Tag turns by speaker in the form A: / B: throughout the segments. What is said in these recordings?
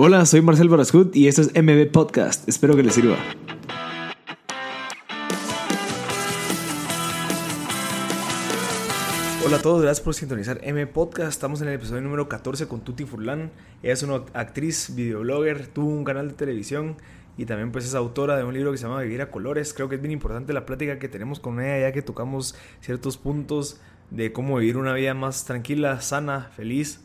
A: Hola, soy Marcel Barascut y esto es MB Podcast. Espero que les sirva. Hola a todos, gracias por sintonizar M Podcast. Estamos en el episodio número 14 con Tuti Furlan. Ella es una actriz, videoblogger, tuvo un canal de televisión y también pues es autora de un libro que se llama Vivir a Colores. Creo que es bien importante la plática que tenemos con ella ya que tocamos ciertos puntos de cómo vivir una vida más tranquila, sana, feliz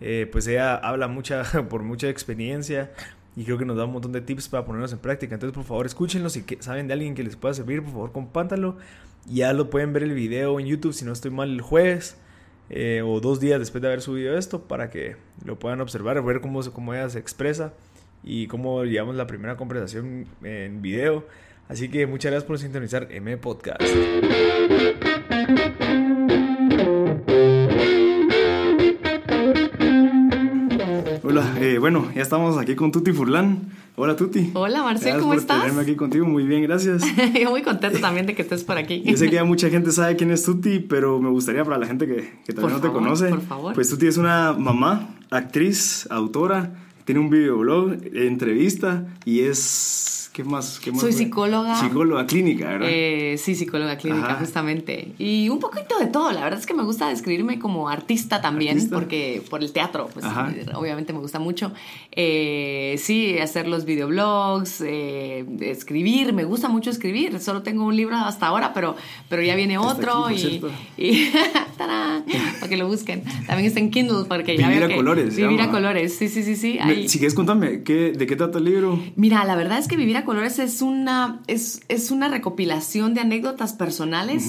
A: eh, pues ella habla mucha, por mucha experiencia y creo que nos da un montón de tips para ponerlos en práctica. Entonces, por favor, escúchenlos si saben de alguien que les pueda servir, por favor, compártanlo. Ya lo pueden ver el video en YouTube, si no estoy mal, el jueves eh, o dos días después de haber subido esto para que lo puedan observar, ver cómo, cómo ella se expresa y cómo llevamos la primera conversación en video. Así que muchas gracias por sintonizar M Podcast. Eh, bueno, ya estamos aquí con Tuti Furlan. Hola Tuti.
B: Hola Marcel, ¿cómo
A: por
B: estás?
A: tenerme aquí contigo, muy bien, gracias.
B: Yo muy contento también de que estés por aquí.
A: Yo sé que ya mucha gente sabe quién es Tuti, pero me gustaría para la gente que, que no te conoce.
B: Por favor.
A: Pues Tuti es una mamá, actriz, autora, tiene un videoblog, entrevista y es ¿Qué más? ¿Qué más
B: Soy psicóloga.
A: Psicóloga clínica, ¿verdad?
B: Eh, sí, psicóloga clínica,
A: Ajá.
B: justamente. Y un poquito de todo. La verdad es que me gusta describirme como artista también,
A: ¿Artista?
B: porque por el teatro, pues
A: Ajá.
B: obviamente me gusta mucho. Eh, sí, hacer los videoblogs, eh, escribir, me gusta mucho escribir. Solo tengo un libro hasta ahora, pero, pero ya viene otro
A: aquí,
B: y, y ¡tarán! para que lo busquen. También está en Kindle porque ya
A: Vivir
B: veo
A: a
B: que-
A: colores,
B: Vivir a colores, sí, sí, sí, sí.
A: Me- si quieres, contame, ¿qué, ¿de qué trata el libro?
B: Mira, la verdad es que Vivir a Colores es una, es, es una recopilación de anécdotas personales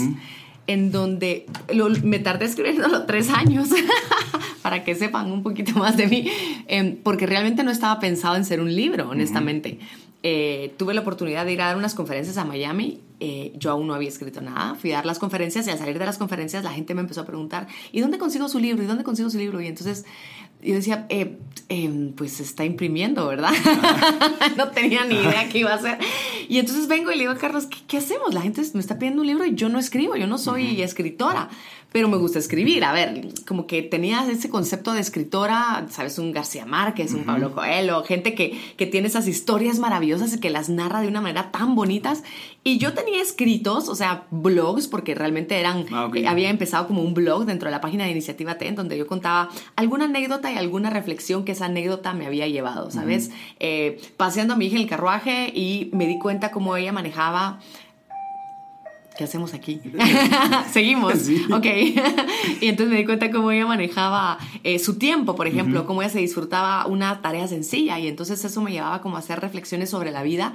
B: en donde lo- me tardé escribiéndolo tres años para que sepan un poquito más de mí, em, porque realmente no estaba pensado en ser un libro, honestamente. Eh, tuve la oportunidad de ir a dar unas conferencias a Miami. Eh, yo aún no había escrito nada. Fui a dar las conferencias y al salir de las conferencias la gente me empezó a preguntar, ¿y dónde consigo su libro? ¿Y dónde consigo su libro? Y entonces yo decía, eh, em, pues se está imprimiendo, ¿verdad? no tenía ni idea qué iba a hacer. Y entonces vengo y le digo a Carlos, ¿qué, qué hacemos? La gente me está pidiendo un libro y yo no escribo, yo no soy escritora, pero me gusta escribir. A ver, como que tenía ese concepto de escritora, ¿sabes? Un García Márquez, un Pablo Coelho, gente que, que tiene esas historias maravillosas y que las narra de una manera tan bonitas. Y yo tenía escritos, o sea, blogs, porque realmente eran,
A: Ah,
B: eh, había empezado como un blog dentro de la página de Iniciativa T, en donde yo contaba alguna anécdota y alguna reflexión que esa anécdota me había llevado, ¿sabes? Eh, paseando a mi hija en el carruaje y me di cuenta cómo ella manejaba. ¿Qué hacemos aquí? Seguimos.
A: Sí.
B: Ok. y entonces me di cuenta cómo ella manejaba eh, su tiempo, por ejemplo, cómo ella se disfrutaba una tarea sencilla. Y entonces eso me llevaba como a hacer reflexiones sobre la vida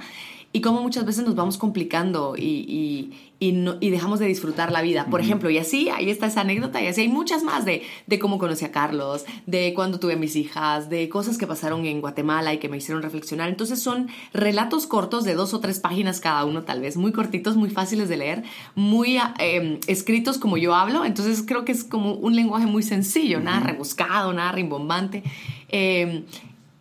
B: y cómo muchas veces nos vamos complicando y, y- y no- y dejamos de disfrutar la vida. Por ejemplo, y así, ahí está esa anécdota, y así hay muchas más de, de cómo conocí a Carlos, de cuando tuve a mis hijas, de cosas que pasaron en Guatemala y que me hicieron reflexionar. Entonces son relatos cortos de dos o tres páginas cada uno, tal vez, muy cortitos, muy fáciles de leer, muy eh, escritos como yo hablo. Entonces creo que es como un lenguaje muy sencillo, nada rebuscado, nada rimbombante. Eh,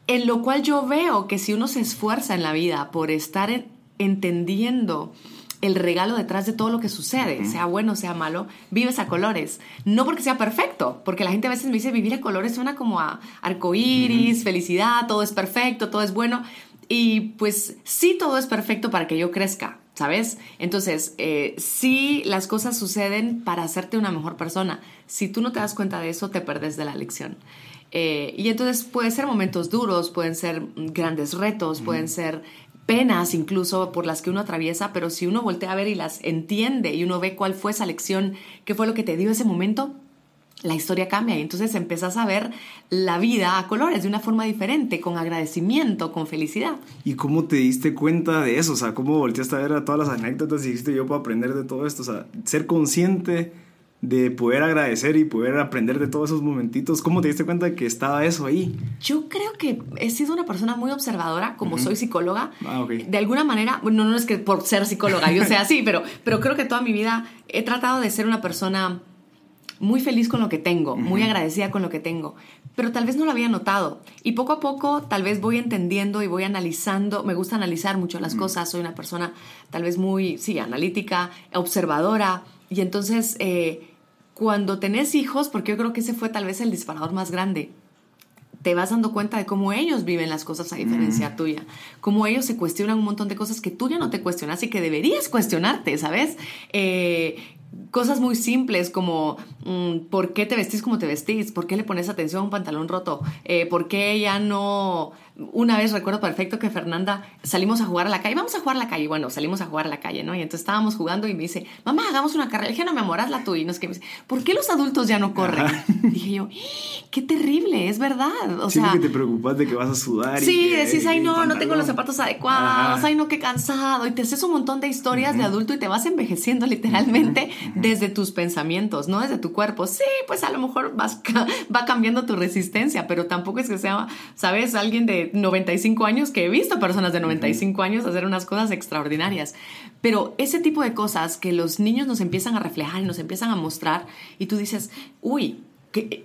B: en lo cual yo veo que si uno se esfuerza en la vida por estar en- entendiendo el regalo detrás de todo lo que sucede, sea bueno, sea malo, vives a colores. No porque sea perfecto, porque la gente a veces me dice vivir a colores suena como a arcoíris, felicidad, todo es perfecto, todo es bueno. Y pues sí, todo es perfecto para que yo crezca, ¿sabes? Entonces, eh, sí, las cosas suceden para hacerte una mejor persona. Si tú no te das cuenta de eso, te perdes de la lección. Eh, y entonces pueden ser momentos duros, pueden ser grandes retos, pueden ser penas incluso por las que uno atraviesa, pero si uno voltea a ver y las entiende y uno ve cuál fue esa lección, qué fue lo que te dio ese momento, la historia cambia y entonces empezás a ver la vida a colores de una forma diferente, con agradecimiento, con felicidad.
A: ¿Y cómo te diste cuenta de eso? O sea, ¿cómo volteaste a ver a todas las anécdotas y dijiste yo puedo aprender de todo esto? O sea, ser consciente de poder agradecer y poder aprender de todos esos momentitos. ¿Cómo te diste cuenta de que estaba eso ahí?
B: Yo creo que he sido una persona muy observadora, como soy psicóloga.
A: Ah, ok.
B: De alguna manera, bueno, no es que por ser psicóloga yo sea así, pero, pero creo que toda mi vida he tratado de ser una persona muy feliz con lo que tengo, muy agradecida con lo que tengo, pero tal vez no lo había notado. Y poco a poco tal vez voy entendiendo y voy analizando, me gusta analizar mucho las cosas, soy una persona tal vez muy, sí, analítica, observadora, y entonces eh, cuando tenés hijos, porque yo creo que ese fue tal vez el disparador más grande, te vas dando cuenta de cómo ellos viven las cosas a diferencia tuya, cómo ellos se cuestionan un montón de cosas que tú ya no te cuestionas y que deberías cuestionarte, ¿sabes? Eh, cosas muy simples como mm, por qué te vestís como te vestís, por qué le pones atención a un pantalón roto, eh, por qué ya no una vez recuerdo perfecto que Fernanda salimos a jugar a la calle, vamos a jugar a la calle, bueno, salimos a jugar a la calle, ¿no? Y entonces estábamos jugando y me dice, mamá, hagamos una carrera. Le dije, no, me amor, la tú. Y no es que me dice, ¿por qué los adultos ya no corren? Dije yo, qué terrible, es verdad. O
A: sea, que te preocupas de que vas a sudar.
B: Sí, decís, ay, no, no tengo los zapatos adecuados, ay, no, qué cansado. Y te haces un montón de historias de adulto y te vas envejeciendo literalmente desde tus pensamientos, no desde tu cuerpo. Sí, pues a lo mejor vas, va cambiando tu resistencia, pero tampoco es que sea, ¿sabes? Alguien de 95 años que he visto personas de 95 años hacer unas cosas extraordinarias. Pero ese tipo de cosas que los niños nos empiezan a reflejar y nos empiezan a mostrar y tú dices, uy,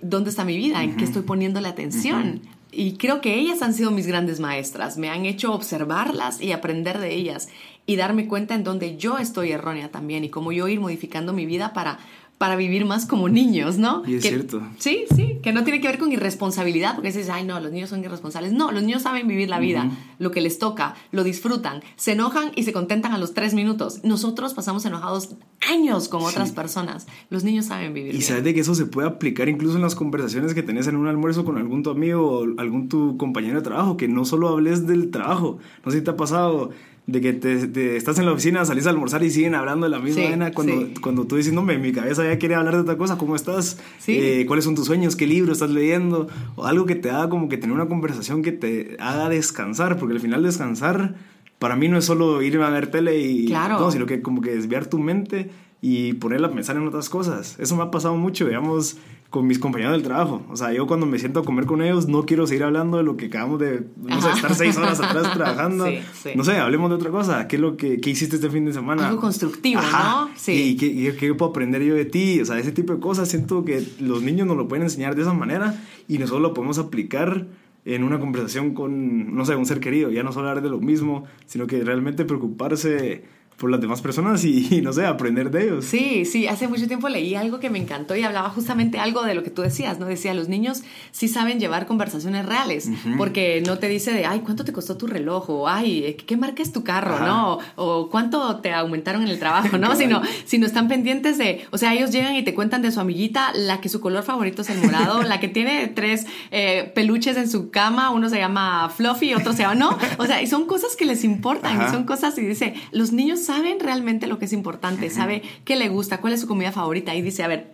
B: ¿dónde está mi vida? ¿En qué estoy poniendo la atención? Y creo que ellas han sido mis grandes maestras. Me han hecho observarlas y aprender de ellas y darme cuenta en dónde yo estoy errónea también y cómo yo ir modificando mi vida para para vivir más como niños, ¿no?
A: Y es cierto.
B: Sí, sí, que no tiene que ver con irresponsabilidad, porque dices, ay, no, los niños son irresponsables. No, los niños saben vivir la vida, lo que les toca, lo disfrutan, se enojan y se contentan a los tres minutos. Nosotros pasamos enojados años con otras personas. Los niños saben vivir.
A: Y sabes de que eso se puede aplicar incluso en las conversaciones que tenés en un almuerzo con algún tu amigo o algún tu compañero de trabajo, que no solo hables del trabajo. No sé si te ha pasado de que te, estás en la oficina, salís a almorzar y siguen hablando de la misma cuando, cuando tú dices, no, mi cabeza ya quiere hablar de otra cosa, ¿cómo estás? Eh, ¿Cuáles son tus sueños? ¿Qué libro estás leyendo? O algo que te haga como que tener una conversación que te haga descansar, porque al final descansar para mí no es solo ir a ver tele y
B: claro.
A: sino que como que desviar tu mente y ponerla a pensar en otras cosas. Eso me ha pasado mucho, digamos, con mis compañeros del trabajo. O sea, yo cuando me siento a comer con ellos no quiero seguir hablando de lo que acabamos de, no sé, estar seis horas atrás trabajando. No sé, hablemos de otra cosa. ¿Qué es lo que qué hiciste este fin de semana?
B: Algo constructivo, ¿no?
A: Sí. ¿Y qué, qué, puedo aprender yo de ti? O sea, ese tipo de cosas siento que los niños nos lo pueden enseñar de esa manera y nosotros lo podemos aplicar en una conversación con, no sé, un ser querido. Ya no solo hablar de lo mismo, sino que realmente preocuparse por las demás personas y, no sé, aprender de ellos.
B: Sí, sí, hace mucho tiempo leí algo que me encantó y hablaba justamente algo de lo que tú decías, ¿no? Decía, los niños sí saben llevar conversaciones reales, porque no te dice de, ay, ¿cuánto te costó tu reloj? O, ay, ¿qué marca es tu carro? ¿No? O, ¿cuánto te aumentaron en el trabajo? ¿No? sino, sino están pendientes de, o sea, ellos llegan y te cuentan de su amiguita, la que su color favorito es el morado, la que tiene tres eh, peluches en su cama, uno se llama Fluffy, otro se llama, ¿no? O sea, y son cosas que les importan, y son cosas, y dice, los niños saben realmente lo que es importante, sabe qué le gusta, cuál es su comida favorita y dice, a ver,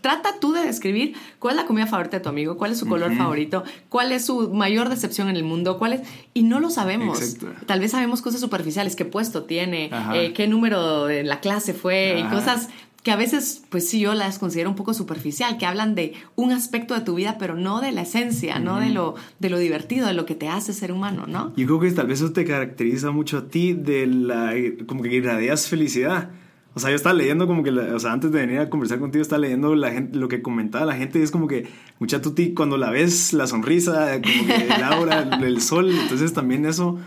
B: trata tú de describir cuál es la comida favorita de tu amigo, cuál es su color favorito, cuál es su mayor decepción en el mundo, cuál es... Y no lo sabemos. Tal vez sabemos cosas superficiales, qué puesto tiene, eh, qué número en la clase fue y cosas que a veces, pues sí, yo las considero un poco superficial, que hablan de un aspecto de tu vida, pero no de la esencia, no de lo, de lo divertido, de lo que te hace ser humano, ¿no?
A: Yo creo que tal vez eso te caracteriza mucho a ti, de la, como que irradias felicidad. O sea, yo estaba leyendo como que, o sea, antes de venir a conversar contigo, estaba leyendo la gente, lo que comentaba la gente, y es como que, mucha tuti, cuando la ves, la sonrisa, como que el aura, el sol, entonces también eso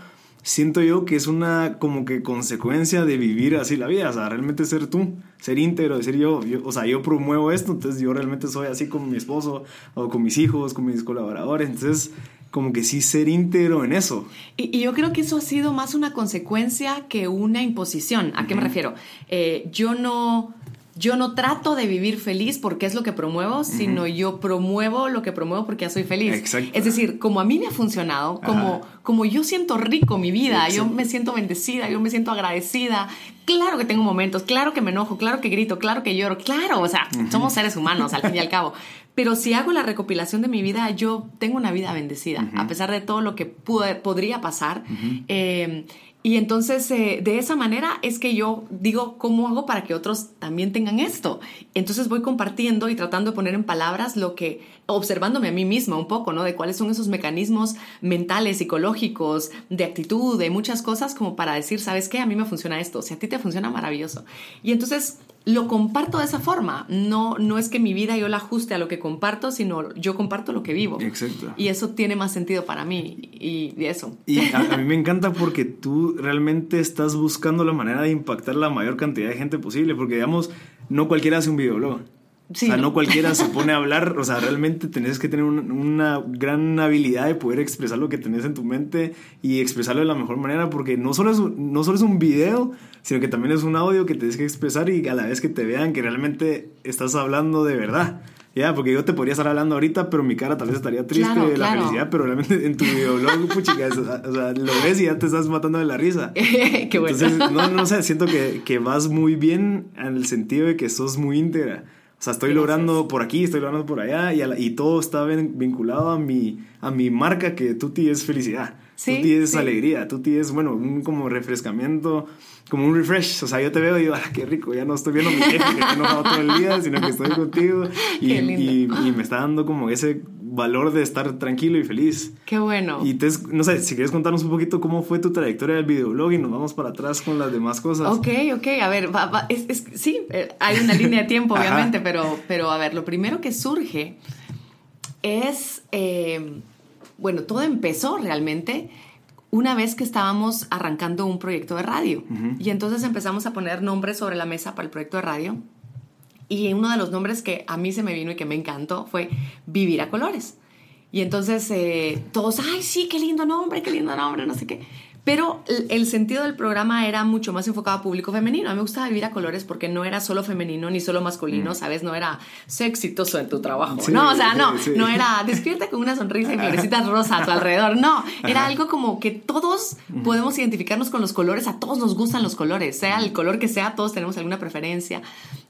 A: siento yo que es una como que consecuencia de vivir así la vida, o sea, realmente ser tú, ser íntegro, decir yo, o sea, yo promuevo esto, entonces yo realmente soy así con mi esposo o con mis hijos, con mis colaboradores, entonces como que sí ser íntegro en eso.
B: Y, yo creo que eso ha sido más una consecuencia que una imposición. ¿A qué me refiero? Eh, yo no yo no trato de vivir feliz porque es lo que promuevo, sino yo promuevo lo que promuevo porque ya soy feliz.
A: Exacto.
B: Es decir, como a mí me ha funcionado, como, como yo siento rico mi vida, yo me siento bendecida, yo me siento agradecida. Claro que tengo momentos, claro que me enojo, claro que grito, claro que lloro, claro, o sea, somos seres humanos al fin y al cabo. Pero si hago la recopilación de mi vida, yo tengo una vida bendecida, a pesar de todo lo que podría pasar. Y entonces, eh, de esa manera es que yo digo, ¿cómo hago para que otros también tengan esto? Entonces voy compartiendo y tratando de poner en palabras lo que, observándome a mí misma un poco, ¿no? De cuáles son esos mecanismos mentales, psicológicos, de actitud, de muchas cosas, como para decir, ¿sabes qué? A mí me funciona esto, si a ti te funciona, maravilloso. Y entonces lo comparto de esa forma. No, no es que mi vida yo la ajuste a lo que comparto, sino yo comparto lo que vivo.
A: Exacto.
B: Y eso tiene más sentido para mí y, eso.
A: Y a, mí me encanta porque tú realmente estás buscando la manera de impactar la mayor cantidad de gente posible, porque digamos, no cualquiera hace un videoblog. O sea, no cualquiera se pone a hablar, o sea, realmente tenés que tener una gran habilidad de poder expresar lo que tenés en tu mente y expresarlo de la mejor manera, porque no solo es, no solo es un video, sino que también es un audio que tienes que expresar y a la vez que te vean que realmente estás hablando de verdad. Ya, porque yo te podría estar hablando ahorita, pero mi cara tal vez estaría triste de la felicidad, pero realmente en tu videoblog, puchica, o sea, lo ves y ya te estás matando de la risa.
B: Qué bueno.
A: Entonces, no, no sé, siento que, que vas muy bien en el sentido de que sos muy íntegra. O sea, estoy logrando por aquí, estoy logrando por allá y, y todo está vinculado a mi, a mi marca que Tuti es felicidad. Sí, Tuti es alegría, Tuti es, bueno, un como refrescamiento como un refresh. O sea, yo te veo y digo, ah, qué rico, ya no estoy viendo a mi jefe que estoy enojado todo el día, sino que estoy contigo. Y, y, y, me está dando como ese valor de estar tranquilo y feliz.
B: Qué bueno.
A: Y entonces, no sé, si quieres contarnos un poquito cómo fue tu trayectoria del videoblog y nos vamos para atrás con las demás cosas.
B: Ok, ok, a ver, va, es, es, sí, eh, hay una línea de tiempo, obviamente, pero, pero a ver, lo primero que surge es, eh, bueno, todo empezó realmente una vez que estábamos arrancando un proyecto de radio. Y entonces empezamos a poner nombres sobre la mesa para el proyecto de radio. Y uno de los nombres que a mí se me vino y que me encantó fue Vivir a Colores. Y entonces eh, todos, ay, sí, qué lindo nombre, qué lindo nombre, no sé qué. Pero el, sentido del programa era mucho más enfocado a público femenino. A mí me gustaba vivir a colores porque no era solo femenino ni solo masculino, mm. ¿sabes? No era ser exitoso en tu trabajo. no, o sea, no, no era despierta con una sonrisa y florecitas rosas a tu alrededor. No, era algo como que todos podemos identificarnos con los colores, a todos nos gustan los colores, sea el color que sea, todos tenemos alguna preferencia.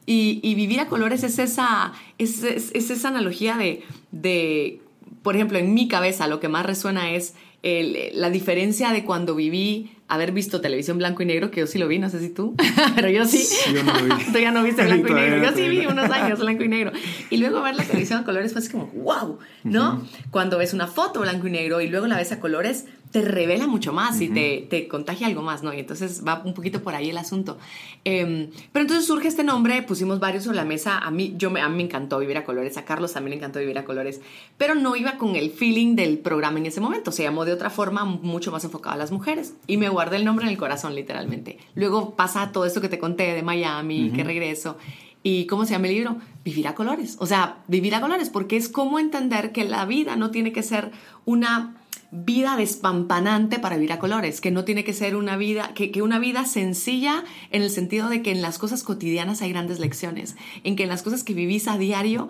B: Y, vivir a colores es esa, es, es, esa analogía de, de, por ejemplo, en mi cabeza lo que más resuena es la diferencia de cuando viví haber visto televisión blanco y negro, que yo sí lo vi, no sé si tú, pero yo sí. Yo no lo vi. tú ya no viste blanco y negro. Yo sí vi unos años blanco y negro. Y luego ver la televisión a colores fue así como, wow, ¿no? Cuando ves una foto blanco y negro y luego la ves a colores, te revela mucho más y te, te, contagia algo más, ¿no? Y entonces va un poquito por ahí el asunto. Em, pero entonces surge este nombre, pusimos varios sobre la mesa. A mí, yo me, a mí me encantó vivir a colores, a Carlos también le encantó vivir a colores, pero no iba con el feeling del programa en ese momento. Se llamó de otra forma, mucho más enfocado a las mujeres. Y me guardé el nombre en el corazón, literalmente. Luego pasa todo esto que te conté de Miami, que regreso. ¿Y cómo se llama el libro? Vivir a colores. O sea, vivir a colores, porque es como entender que la vida no tiene que ser una vida despampanante para vivir a colores, que no tiene que ser una vida, que, que, una vida sencilla en el sentido de que en las cosas cotidianas hay grandes lecciones, en que en las cosas que vivís a diario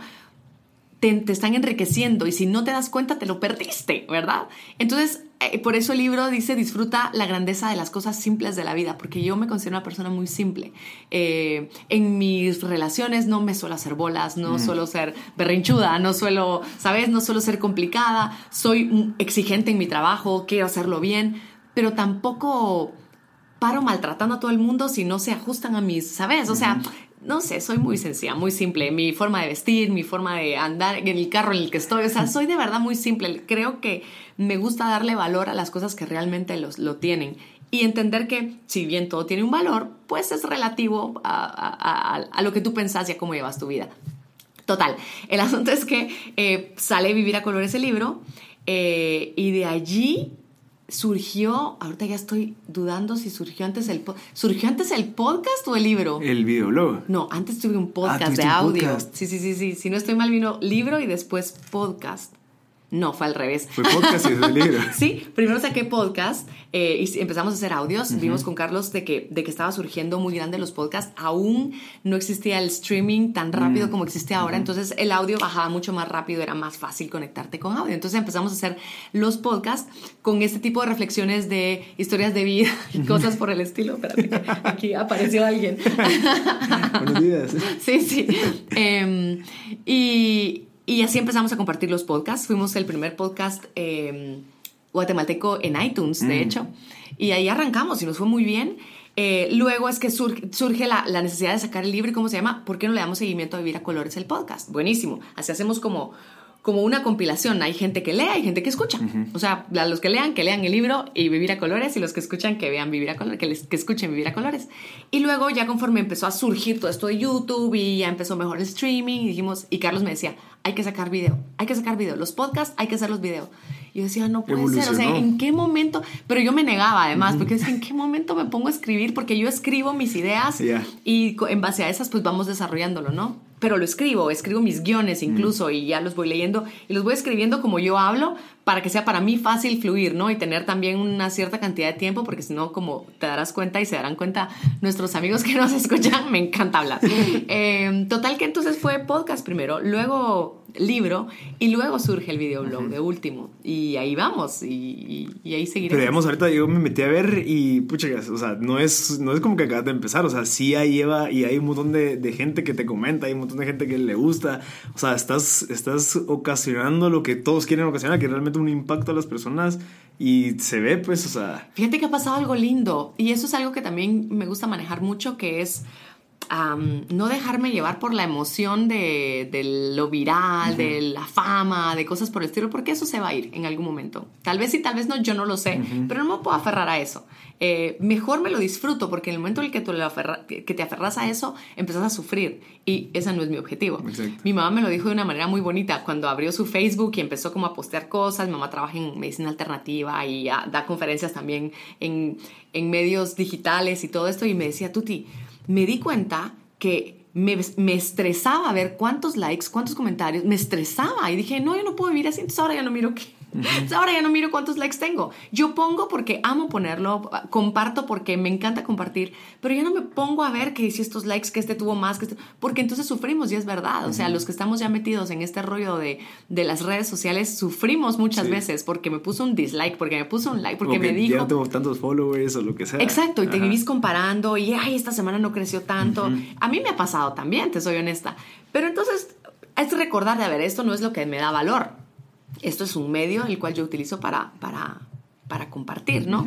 B: te, están enriqueciendo y si no te das cuenta te lo perdiste, ¿verdad? Entonces, por eso el libro dice disfruta la grandeza de las cosas simples de la vida, porque yo me considero una persona muy simple. Eh, en mis relaciones no me suelo hacer bolas, no mm. suelo ser berrinchuda, no suelo, ¿sabes? No suelo ser complicada, soy exigente en mi trabajo, quiero hacerlo bien, pero tampoco paro maltratando a todo el mundo si no se ajustan a mis, ¿sabes? O sea, no sé, soy muy sencilla, muy simple. Mi forma de vestir, mi forma de andar en el carro en el que estoy, o sea, soy de verdad muy simple. Creo que me gusta darle valor a las cosas que realmente los, lo tienen y entender que si bien todo tiene un valor, pues es relativo a, lo que tú pensás y a cómo llevas tu vida. Total, el asunto es que eh, sale Vivir a Colores el libro eh, y de allí surgió, ahorita ya estoy dudando si surgió antes el surgió antes el podcast o el libro.
A: El videoblog.
B: No, antes tuve un podcast ah, de audio. Sí, sí, sí, sí. Si no estoy mal vino libro y después podcast. No, fue al revés.
A: Fue podcast y el libro.
B: sí, primero saqué podcast eh, y empezamos a hacer audios. Vimos con Carlos de que, de que estaba surgiendo muy grande los podcasts. Aún no existía el streaming tan rápido mm. como existe ahora. Entonces el audio bajaba mucho más rápido, era más fácil conectarte con audio. Entonces empezamos a hacer los podcasts con este tipo de reflexiones de historias de vida y cosas por el estilo. Espérate, aquí apareció alguien.
A: Buenos días.
B: Sí, sí. Em, y y así empezamos a compartir los podcasts. Fuimos el primer podcast em, guatemalteco en iTunes, de mm. hecho. Y ahí arrancamos y nos fue muy bien. Eh, luego es que surge, la, necesidad de sacar el libro y cómo se llama, ¿por qué no le damos seguimiento a Vivir a Colores el podcast? Buenísimo. Así hacemos como como una compilación. Hay gente que lee, hay gente que escucha. O sea, los que lean, que lean el libro y Vivir a Colores, y los que escuchan, que vean Vivir a Colores, que, les, que escuchen Vivir a Colores. Y luego, ya conforme empezó a surgir todo esto de YouTube y ya empezó mejor el streaming, y dijimos, y Carlos me decía, hay que sacar video, hay que sacar video. Los podcasts, hay que hacer los videos. Y yo decía, no puede ser, o sea, ¿en qué momento? Pero yo me negaba además, porque decía, ¿en qué momento me pongo a escribir? Porque yo escribo mis ideas y en base a esas, pues vamos desarrollándolo, ¿no? pero lo escribo, escribo mis guiones incluso y ya los voy leyendo y los voy escribiendo como yo hablo para que sea para mí fácil fluir, ¿no? Y tener también una cierta cantidad de tiempo, porque si no, como te darás cuenta y se darán cuenta nuestros amigos que nos escuchan, me encanta hablar. Em, total que entonces fue podcast primero, luego libro y luego surge el videoblog de último. Y ahí vamos y, ahí seguiremos.
A: Pero digamos, ahorita yo me metí a ver y pucha, o sea, no es, no es como que acabas de empezar, o sea, sí ahí lleva y hay un montón de, de, gente que te comenta, hay un montón de gente que le gusta, o sea, estás, estás ocasionando lo que todos quieren ocasionar, que realmente un impacto a las personas y se ve, pues, o sea...
B: Fíjate que ha pasado algo lindo y eso es algo que también me gusta manejar mucho, que es no dejarme llevar por la emoción de, lo viral, de la fama, de cosas por el estilo, porque eso se va a ir en algún momento. Tal vez sí, tal vez no, yo no lo sé, pero no me puedo aferrar a eso. Eh, mejor me lo disfruto, porque en el momento en el que, tú que te aferras a eso, empezás a sufrir y ese no es mi objetivo. Mi mamá me lo dijo de una manera muy bonita cuando abrió su Facebook y empezó como a postear cosas. Mi mamá trabaja en medicina alternativa y da conferencias también en, en medios digitales y todo esto y me decía, Tuti, me di cuenta que me, me, estresaba ver cuántos likes, cuántos comentarios, me estresaba. Y dije, no, yo no puedo vivir así, entonces ahora ya no miro qué, Ahora ya no miro cuántos likes tengo. Yo pongo porque amo ponerlo, comparto porque me encanta compartir, pero yo no me pongo a ver que si estos likes, que este tuvo más, que este, porque entonces sufrimos y es verdad. O sea, los que estamos ya metidos en este rollo de, de las redes sociales, sufrimos muchas veces porque me puso un dislike, porque me puso un like, porque me dijo...
A: Ya tengo tantos followers o lo que sea.
B: Exacto, y te vivís comparando y, ay, esta semana no creció tanto. A mí me ha pasado también, te soy honesta. Pero entonces es recordar de, a ver, esto no es lo que me da valor esto es un medio el cual yo utilizo para, para, para compartir, ¿no?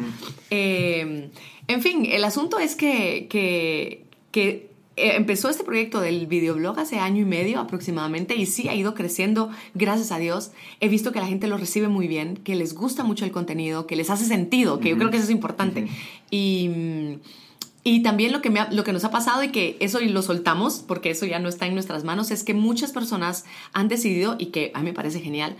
B: Em, en fin, el asunto es que, que, que eh, empezó este proyecto del videoblog hace año y medio aproximadamente y sí ha ido creciendo, gracias a Dios. He visto que la gente lo recibe muy bien, que les gusta mucho el contenido, que les hace sentido, que yo creo que eso es importante. Y... Y también lo que, me lo que nos ha pasado y que eso y lo soltamos, porque eso ya no está en nuestras manos, es que muchas personas han decidido, y que a mí me parece genial,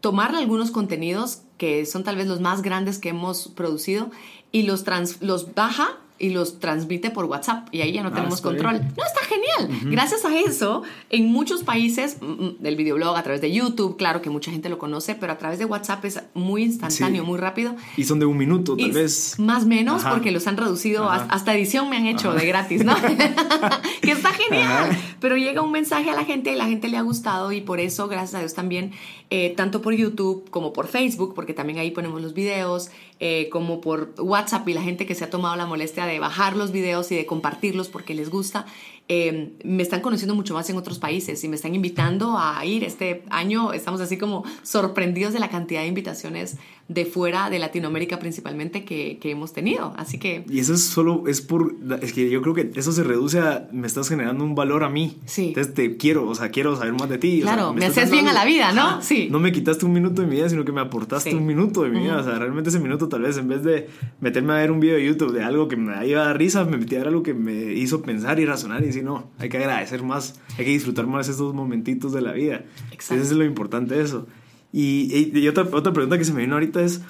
B: tomar algunos contenidos que son tal vez los más grandes que hemos producido y los, trans, los baja y los transmite por WhatsApp y ahí ya no ah, tenemos control. No, está genial. Gracias a eso, en muchos países, mm, mm, del videoblog, a través de YouTube, claro que mucha gente lo conoce, pero a través de WhatsApp es muy instantáneo, muy rápido.
A: Y son de un minuto, tal vez.
B: Más menos, porque los han reducido, hasta edición me han hecho de gratis, ¿no? que está genial. Pero llega un mensaje a la gente y la gente le ha gustado y por eso, gracias a Dios también, eh, tanto por YouTube como por Facebook, porque también ahí ponemos los videos, eh, como por WhatsApp y la gente que se ha tomado la molestia de bajar los videos y de compartirlos porque les gusta, eh, me están conociendo mucho más en otros países y me están invitando a ir. Este año estamos así como sorprendidos de la cantidad de invitaciones de fuera de Latinoamérica principalmente que, que, hemos tenido. Así que...
A: Y eso es solo, es por, es que yo creo que eso se reduce a, me estás generando un valor a mí. Sí. Entonces te quiero, o sea, quiero saber más de ti.
B: Claro, me, haces bien a la vida, ¿no? sí.
A: No me quitaste un minuto de mi vida, sino que me aportaste un minuto de mi vida. O sea, realmente ese minuto tal vez en vez de meterme a ver un video de YouTube de algo que me iba a dar risa, me metí a ver algo que me hizo pensar y razonar y decir, no, hay que agradecer más, hay que disfrutar más estos momentitos de la vida. Exacto. Eso es lo importante de eso. Y, otra, otra pregunta que se me vino ahorita es,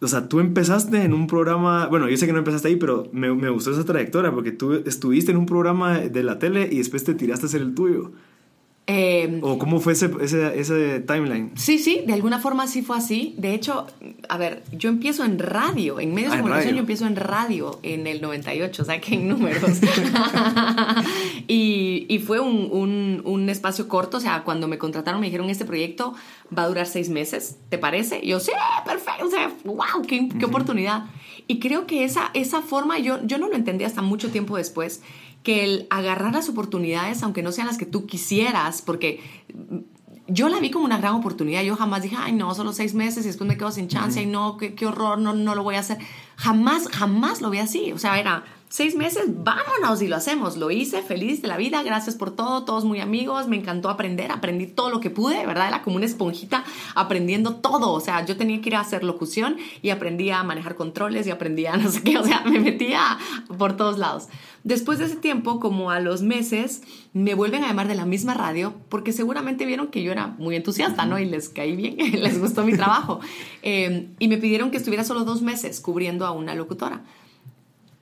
A: o sea, tú empezaste en un programa, bueno, yo sé que no empezaste ahí, pero me, me, gustó esa trayectoria porque tú estuviste en un programa de la tele y después te tiraste a hacer el tuyo. Eh, ¿O cómo fue ese, ese, ese, timeline?
B: Sí, sí, de alguna forma sí fue así. De hecho, a ver, yo empiezo en radio, en medios de ah, comunicación yo empiezo en radio en el 98, o sea que en números. y, y, fue un, un, un, espacio corto, o sea, cuando me contrataron me dijeron, este proyecto va a durar seis meses, ¿te parece? Y yo, sí, perfecto, o sea, wow, qué, qué oportunidad. Y creo que esa, esa forma, yo, yo no lo entendí hasta mucho tiempo después, que el agarrar las oportunidades, aunque no sean las que tú quisieras, porque yo la vi como una gran oportunidad. Yo jamás dije, ay, no, solo seis meses y después me quedo sin chance, y no, qué, qué, horror, no, no lo voy a hacer. Jamás, jamás lo vi así. O sea, era seis meses, vámonos y lo hacemos. Lo hice, feliz de la vida, gracias por todo, todos muy amigos, me encantó aprender, aprendí todo lo que pude, ¿verdad? Era como una esponjita aprendiendo todo. O sea, yo tenía que ir a hacer locución y aprendí a manejar controles y aprendí a no sé qué, o sea, me metía por todos lados. Después de ese tiempo, como a los meses, me vuelven a llamar de la misma radio porque seguramente vieron que yo era muy entusiasta, ¿no? Y les caí bien, les gustó mi trabajo. Eh, y me pidieron que estuviera solo dos meses cubriendo a una locutora.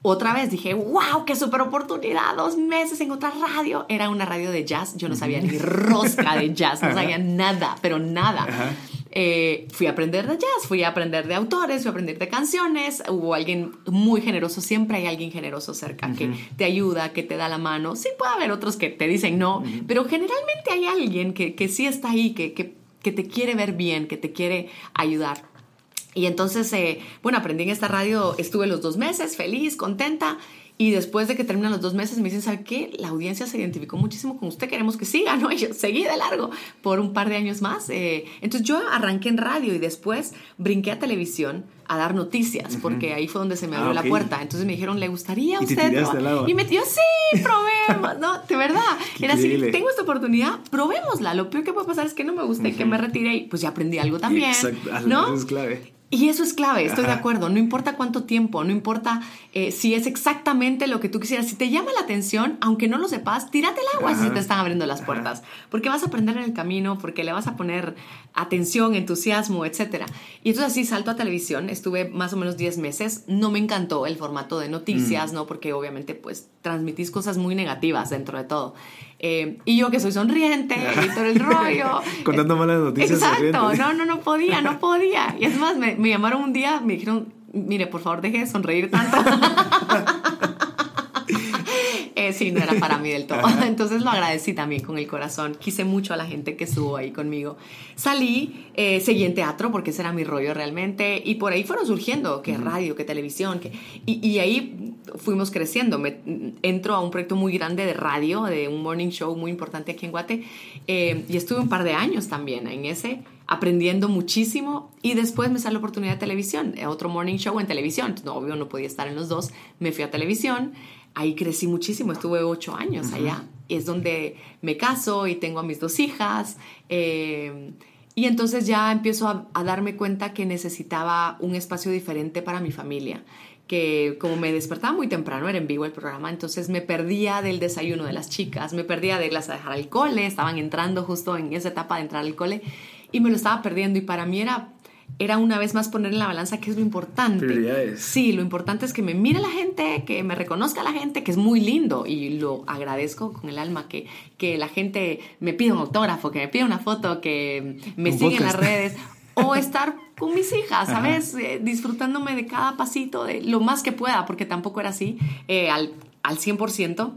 B: Otra vez dije, wow, qué super oportunidad, dos meses en otra radio. Era una radio de jazz, yo no sabía ni rosca de jazz, no sabía nada, pero nada. Eh, fui a aprender de jazz, fui a aprender de autores, fui a aprender de canciones. Hubo alguien muy generoso, siempre hay alguien generoso cerca que te ayuda, que te da la mano. Sí puede haber otros que te dicen no, pero generalmente hay alguien que, que sí está ahí, que, que, que te quiere ver bien, que te quiere ayudar. Y entonces, eh, bueno, aprendí en esta radio, estuve los dos meses, feliz, contenta. Y después de que terminan los dos meses me dicen, ¿sabe qué? La audiencia se identificó muchísimo con usted, queremos que siga, ¿no? Y yo seguí de largo por un par de años más. Eh. entonces yo arranqué en radio y después brinqué a televisión a dar noticias, porque ahí fue donde se me abrió ah, la puerta. Entonces me dijeron, ¿le gustaría a usted? Y me dio, sí, probemos, ¿no? De verdad. Era así, tengo esta oportunidad, probémosla. Lo peor que puede pasar es que no me guste, que me retire y pues ya aprendí algo también. Exacto, ¿no? es clave. Y eso es clave, estoy de acuerdo. No importa cuánto tiempo, no importa eh, si es exactamente lo que tú quisieras. Si te llama la atención, aunque no lo sepas, tírate el agua si te están abriendo las puertas. Porque vas a aprender en el camino, porque le vas a poner atención, entusiasmo, etc. Y entonces así salto a televisión. Estuve más o menos 10 meses. No me encantó el formato de noticias, mm. ¿no? Porque obviamente pues transmitís cosas muy negativas dentro de todo. Eh, y yo que soy sonriente, y todo el rollo.
A: Contando malas noticias.
B: Exacto, no, no, no podía, no podía. Y es más, me, me llamaron un día, me dijeron, mire, por favor, deje de sonreír tanto. Eh, sí, no era para mí del todo. Entonces lo agradecí también con el corazón. Quise mucho a la gente que estuvo ahí conmigo. Salí, eh, seguí en teatro porque ese era mi rollo realmente. Y por ahí fueron surgiendo, que radio, que televisión. Que, y, y, ahí fuimos creciendo. Me, entro a un proyecto muy grande de radio, de un morning show muy importante aquí en Guate. Eh, y estuve un par de años también en ese aprendiendo muchísimo y después me sale la oportunidad de televisión, otro morning show en televisión. No, obvio, no podía estar en los dos. Me fui a televisión ahí crecí muchísimo, estuve ocho años allá. Es donde me caso y tengo a mis dos hijas. Eh, y entonces ya empiezo a, darme cuenta que necesitaba un espacio diferente para mi familia. Que como me despertaba muy temprano, era en vivo el programa, entonces me perdía del desayuno de las chicas, me perdía de irlas a dejar al cole, estaban entrando justo en esa etapa de entrar al cole y me lo estaba perdiendo. Y para mí era era una vez más poner en la balanza qué es lo importante.
A: Prioridades.
B: Sí, lo importante es que me mire la gente, que me reconozca la gente, que es muy lindo y lo agradezco con el alma, que, que la gente me pida un autógrafo, que me pida una foto, que me siga en las redes o estar con mis hijas, ¿sabes? Eh, disfrutándome de cada pasito, de lo más que pueda, porque tampoco era así eh, al, al 100%.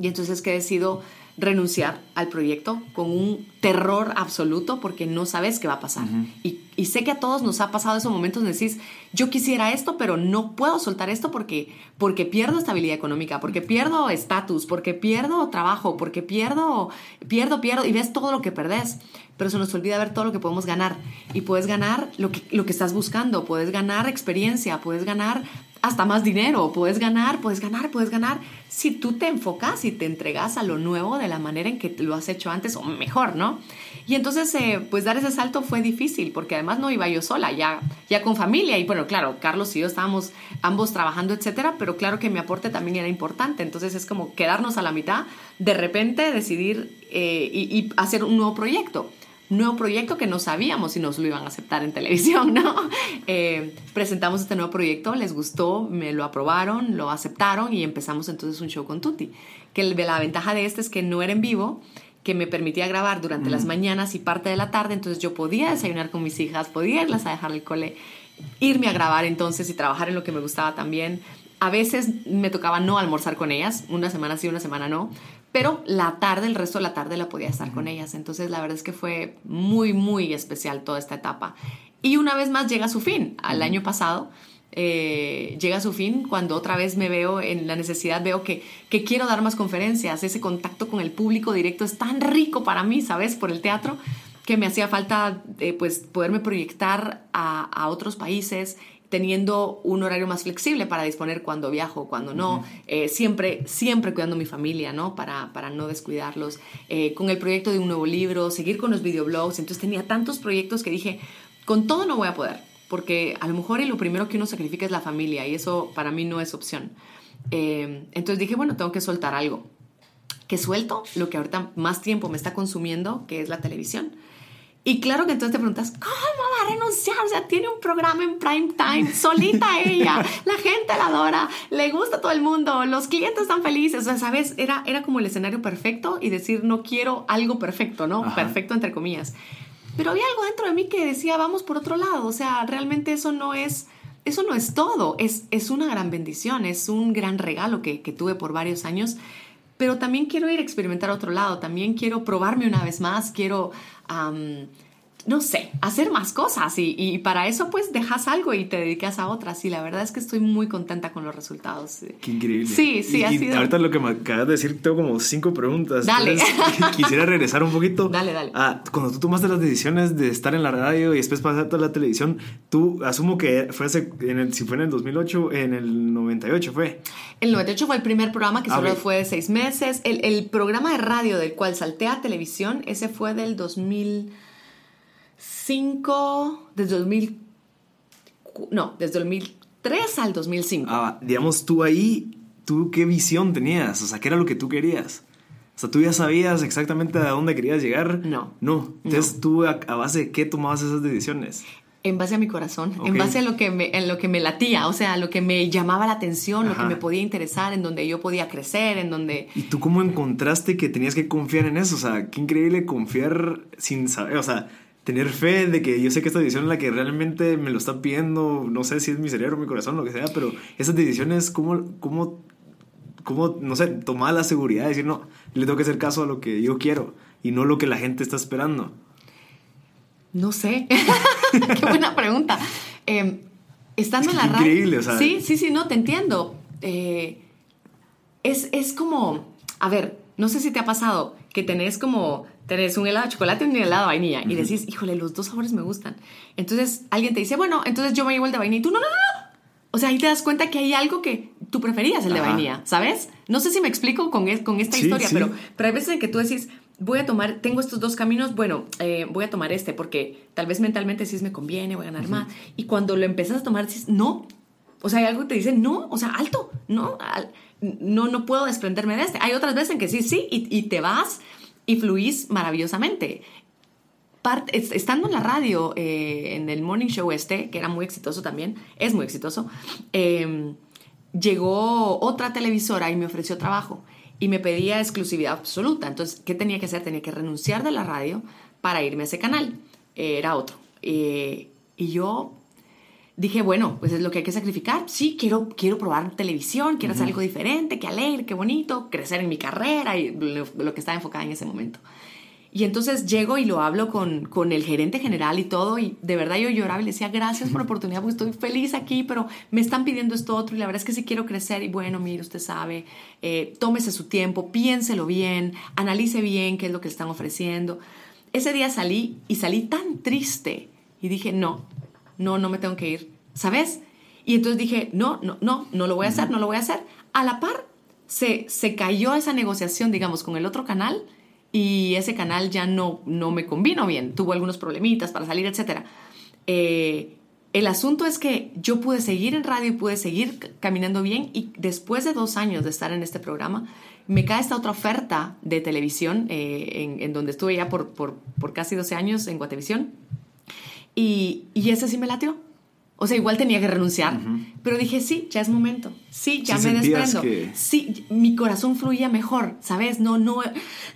B: Y entonces que decido renunciar al proyecto con un terror absoluto porque no sabes qué va a pasar. y, y, sé que a todos nos ha pasado esos momentos donde decís, yo quisiera esto, pero no puedo soltar esto porque, porque pierdo estabilidad económica, porque pierdo estatus, porque pierdo trabajo, porque pierdo, pierdo, pierdo, y ves todo lo que perdés. Pero se nos olvida ver todo lo que podemos ganar. Y puedes ganar lo que, lo que estás buscando, puedes ganar experiencia, puedes ganar hasta más dinero, puedes ganar, puedes ganar, puedes ganar, si tú te enfocas y te entregas a lo nuevo de la manera en que lo has hecho antes o mejor, ¿no? Y entonces, eh, pues dar ese salto fue difícil, porque además no iba yo sola, ya, ya con familia, y bueno, claro, Carlos y yo estábamos ambos trabajando, etcétera, pero claro que mi aporte también era importante, entonces es como quedarnos a la mitad, de repente decidir eh, y hacer un nuevo proyecto nuevo proyecto que no sabíamos si nos lo iban a aceptar en televisión, ¿no? Eh, presentamos este nuevo proyecto, les gustó, me lo aprobaron, lo aceptaron y empezamos entonces un show con Tuti. Que la ventaja de este es que no era en vivo, que me permitía grabar durante las mañanas y parte de la tarde, entonces yo podía desayunar con mis hijas, podía irlas a dejar el cole, irme a grabar entonces y trabajar en lo que me gustaba también. A veces me tocaba no almorzar con ellas, una semana sí, una semana no, pero la tarde, el resto de la tarde la podía estar con ellas. Entonces la verdad es que fue muy, muy especial toda esta etapa. Y una vez más llega a su fin. Al año pasado eh, llega a su fin cuando otra vez me veo en la necesidad, veo que, que quiero dar más conferencias. Ese contacto con el público directo es tan rico para mí, ¿sabes? Por el teatro que me hacía falta eh, pues poderme proyectar a, a otros países teniendo un horario más flexible para disponer cuando viajo, cuando no, eh, siempre, siempre cuidando a mi familia, ¿no? Para, para no descuidarlos, eh, con el proyecto de un nuevo libro, seguir con los videoblogs, entonces tenía tantos proyectos que dije, con todo no voy a poder, porque a lo mejor lo primero que uno sacrifica es la familia y eso para mí no es opción. Eh, entonces dije, bueno, tengo que soltar algo. que suelto? Lo que ahorita más tiempo me está consumiendo, que es la televisión Y claro que entonces te preguntas, ¿cómo va a renunciar? O sea, tiene un programa en prime time, solita ella, la gente la adora, le gusta a todo el mundo, los clientes están felices. O sea, ¿sabes? Era, era como el escenario perfecto y decir, no quiero algo perfecto, ¿no? Perfecto entre comillas. Pero había algo dentro de mí que decía, vamos por otro lado. O sea, realmente eso no es, eso no es todo. Es, es una gran bendición, es un gran regalo que, que tuve por varios años pero también quiero ir a experimentar a otro lado, también quiero probarme una vez más, quiero um, no sé, hacer más cosas y, para eso pues dejas algo y te dedicas a otras y la verdad es que estoy muy contenta con los resultados.
A: Qué increíble.
B: Sí, sí, ha sido.
A: Ahorita lo que me acabas de decir, tengo como cinco preguntas.
B: Dale.
A: quisiera regresar un poquito.
B: Dale, dale.
A: Cuando tú tomaste las decisiones de estar en la radio y después pasarte a la televisión, tú asumo que fue en el, si fue en el 2008, en el 98 fue.
B: El 98 fue el primer programa que ah, solo fue de seis meses. El, el programa de radio del cual salté a televisión, ese fue del 2000 5, desde 2000, no, desde 2003 al 2005.
A: Ah, digamos, tú ahí, ¿tú qué visión tenías? O sea, ¿qué era lo que tú querías? O sea, ¿tú ya sabías exactamente a dónde querías llegar?
B: No.
A: No. Entonces, ¿tú a, base de qué tomabas esas decisiones?
B: En base a mi corazón, en base a lo que me, en lo que me latía, o sea, lo que me llamaba la atención, lo que me podía interesar, en donde yo podía crecer, en donde...
A: ¿Y tú cómo encontraste que tenías que confiar en eso? O sea, qué increíble confiar sin saber, o sea, tener fe de que yo sé que esta decisión es la que realmente me lo está pidiendo, no sé si es mi cerebro, mi corazón, lo que sea, pero esas decisiones, ¿cómo, cómo, cómo no sé, tomar la seguridad de decir, no, le tengo que hacer caso a lo que yo quiero y no lo que la gente está esperando?
B: No sé. Qué buena pregunta. Eh, estando en la radio.
A: Increíble, o sea.
B: Sí, sí, sí, no, te entiendo. Eh, es, es como, a ver, no sé si te ha pasado que tenés como tenés un helado de chocolate y un helado de vainilla y decís, híjole, los dos sabores me gustan. Entonces alguien te dice, bueno, entonces yo me llevo el de vainilla y tú, no, no, no. O sea, ahí te das cuenta que hay algo que tú preferías el de vainilla, ¿sabes? No sé si me explico con, con esta historia, Pero, pero hay veces en que tú decís, voy a tomar, tengo estos dos caminos, bueno, eh, voy a tomar este porque tal vez mentalmente sí me conviene, voy a ganar más. Y cuando lo empiezas a tomar, dices, no. O sea, hay algo que te dice, no, o sea, alto, no, no, no puedo desprenderme de este. Hay otras veces en que sí, sí, y, te vas y fluís maravillosamente. estando en la radio, eh, en el morning show este, que era muy exitoso también, es muy exitoso, em, llegó otra televisora y me ofreció trabajo y me pedía exclusividad absoluta. Entonces, ¿qué tenía que hacer? Tenía que renunciar de la radio para irme a ese canal. era otro. Eh, y yo dije, bueno, pues es lo que hay que sacrificar. Sí, quiero, quiero probar televisión, quiero hacer algo diferente, qué alegre, qué bonito, crecer en mi carrera y lo, que estaba enfocada en ese momento. Y entonces llego y lo hablo con, con, el gerente general y todo, y de verdad yo lloraba y le decía, gracias por la oportunidad, porque estoy feliz aquí, pero me están pidiendo esto otro, y la verdad es que sí quiero crecer, y bueno, mire, usted sabe, eh, tómese su tiempo, piénselo bien, analice bien qué es lo que le están ofreciendo. Ese día salí y salí tan triste, y dije, no, no, no me tengo que ir, ¿sabes? Y entonces dije, no, no, no, no lo voy a hacer, no lo voy a hacer. A la par, se, se cayó esa negociación, digamos, con el otro canal y ese canal ya no, no me convino bien, tuvo algunos problemitas para salir, etc. Eh, el asunto es que yo pude seguir en radio y pude seguir caminando bien y después de dos años de estar en este programa, me cae esta otra oferta de televisión eh, en, donde estuve ya por, por, por, casi 12 años en Guatevisión y, y ese sí me latió. O sea, igual tenía que renunciar, pero dije, sí, ya es momento. Sí, ya me desprendo. Sí, mi corazón fluía mejor, ¿sabes? No, no,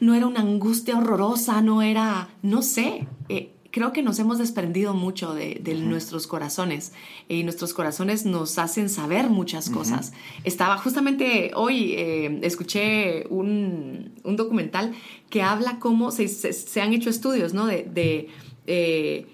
B: no era una angustia horrorosa, no era, no sé. Eh, creo que nos hemos desprendido mucho de, nuestros corazones y nuestros corazones nos hacen saber muchas cosas. Estaba justamente hoy, eh, escuché un, documental que habla cómo se, se, han hecho estudios, ¿no? De, de eh,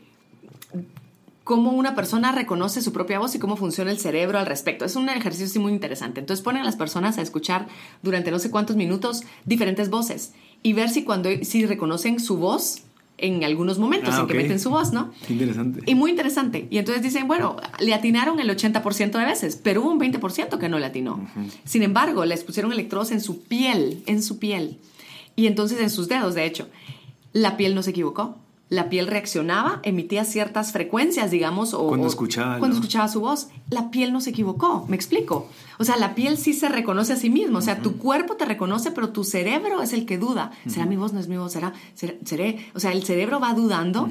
B: cómo una persona reconoce su propia voz y cómo funciona el cerebro al respecto. Es un ejercicio muy interesante. Entonces ponen a las personas a escuchar durante no sé cuántos minutos diferentes voces y ver si cuando si reconocen su voz en algunos momentos ah, en que meten su voz, ¿no?
A: Interesante.
B: Y muy interesante. Y entonces dicen, bueno, le atinaron el 80% de veces, pero hubo un 20% que no le atinó. Sin embargo, les pusieron electrodos en su piel, en su piel. Y entonces en sus dedos, de hecho. La piel no se equivocó la piel reaccionaba, emitía ciertas frecuencias, digamos, o
A: cuando escuchaba,
B: cuando escuchaba su voz, la piel no se equivocó, me explico. O sea, la piel sí se reconoce a sí mismo, o sea, tu cuerpo te reconoce, pero tu cerebro es el que duda. ¿Será mi voz? ¿No es mi voz? ¿Será? seré? O sea, el cerebro va dudando,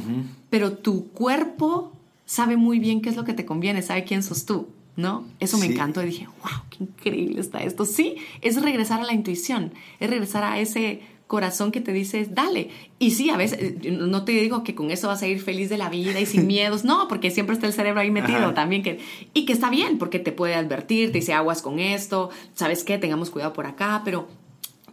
B: pero tu cuerpo sabe muy bien qué es lo que te conviene, sabe quién sos tú. ¿no? Eso me encantó y dije, wow, qué increíble está esto. Sí, es regresar a la intuición, es regresar a ese corazón que te dice, dale. Y sí, a veces, no te digo que con eso vas a ir feliz de la vida y sin miedos, no, porque siempre está el cerebro ahí metido también, que, y que está bien, porque te puede advertir, te dice aguas con esto, ¿sabes qué? Tengamos cuidado por acá, pero,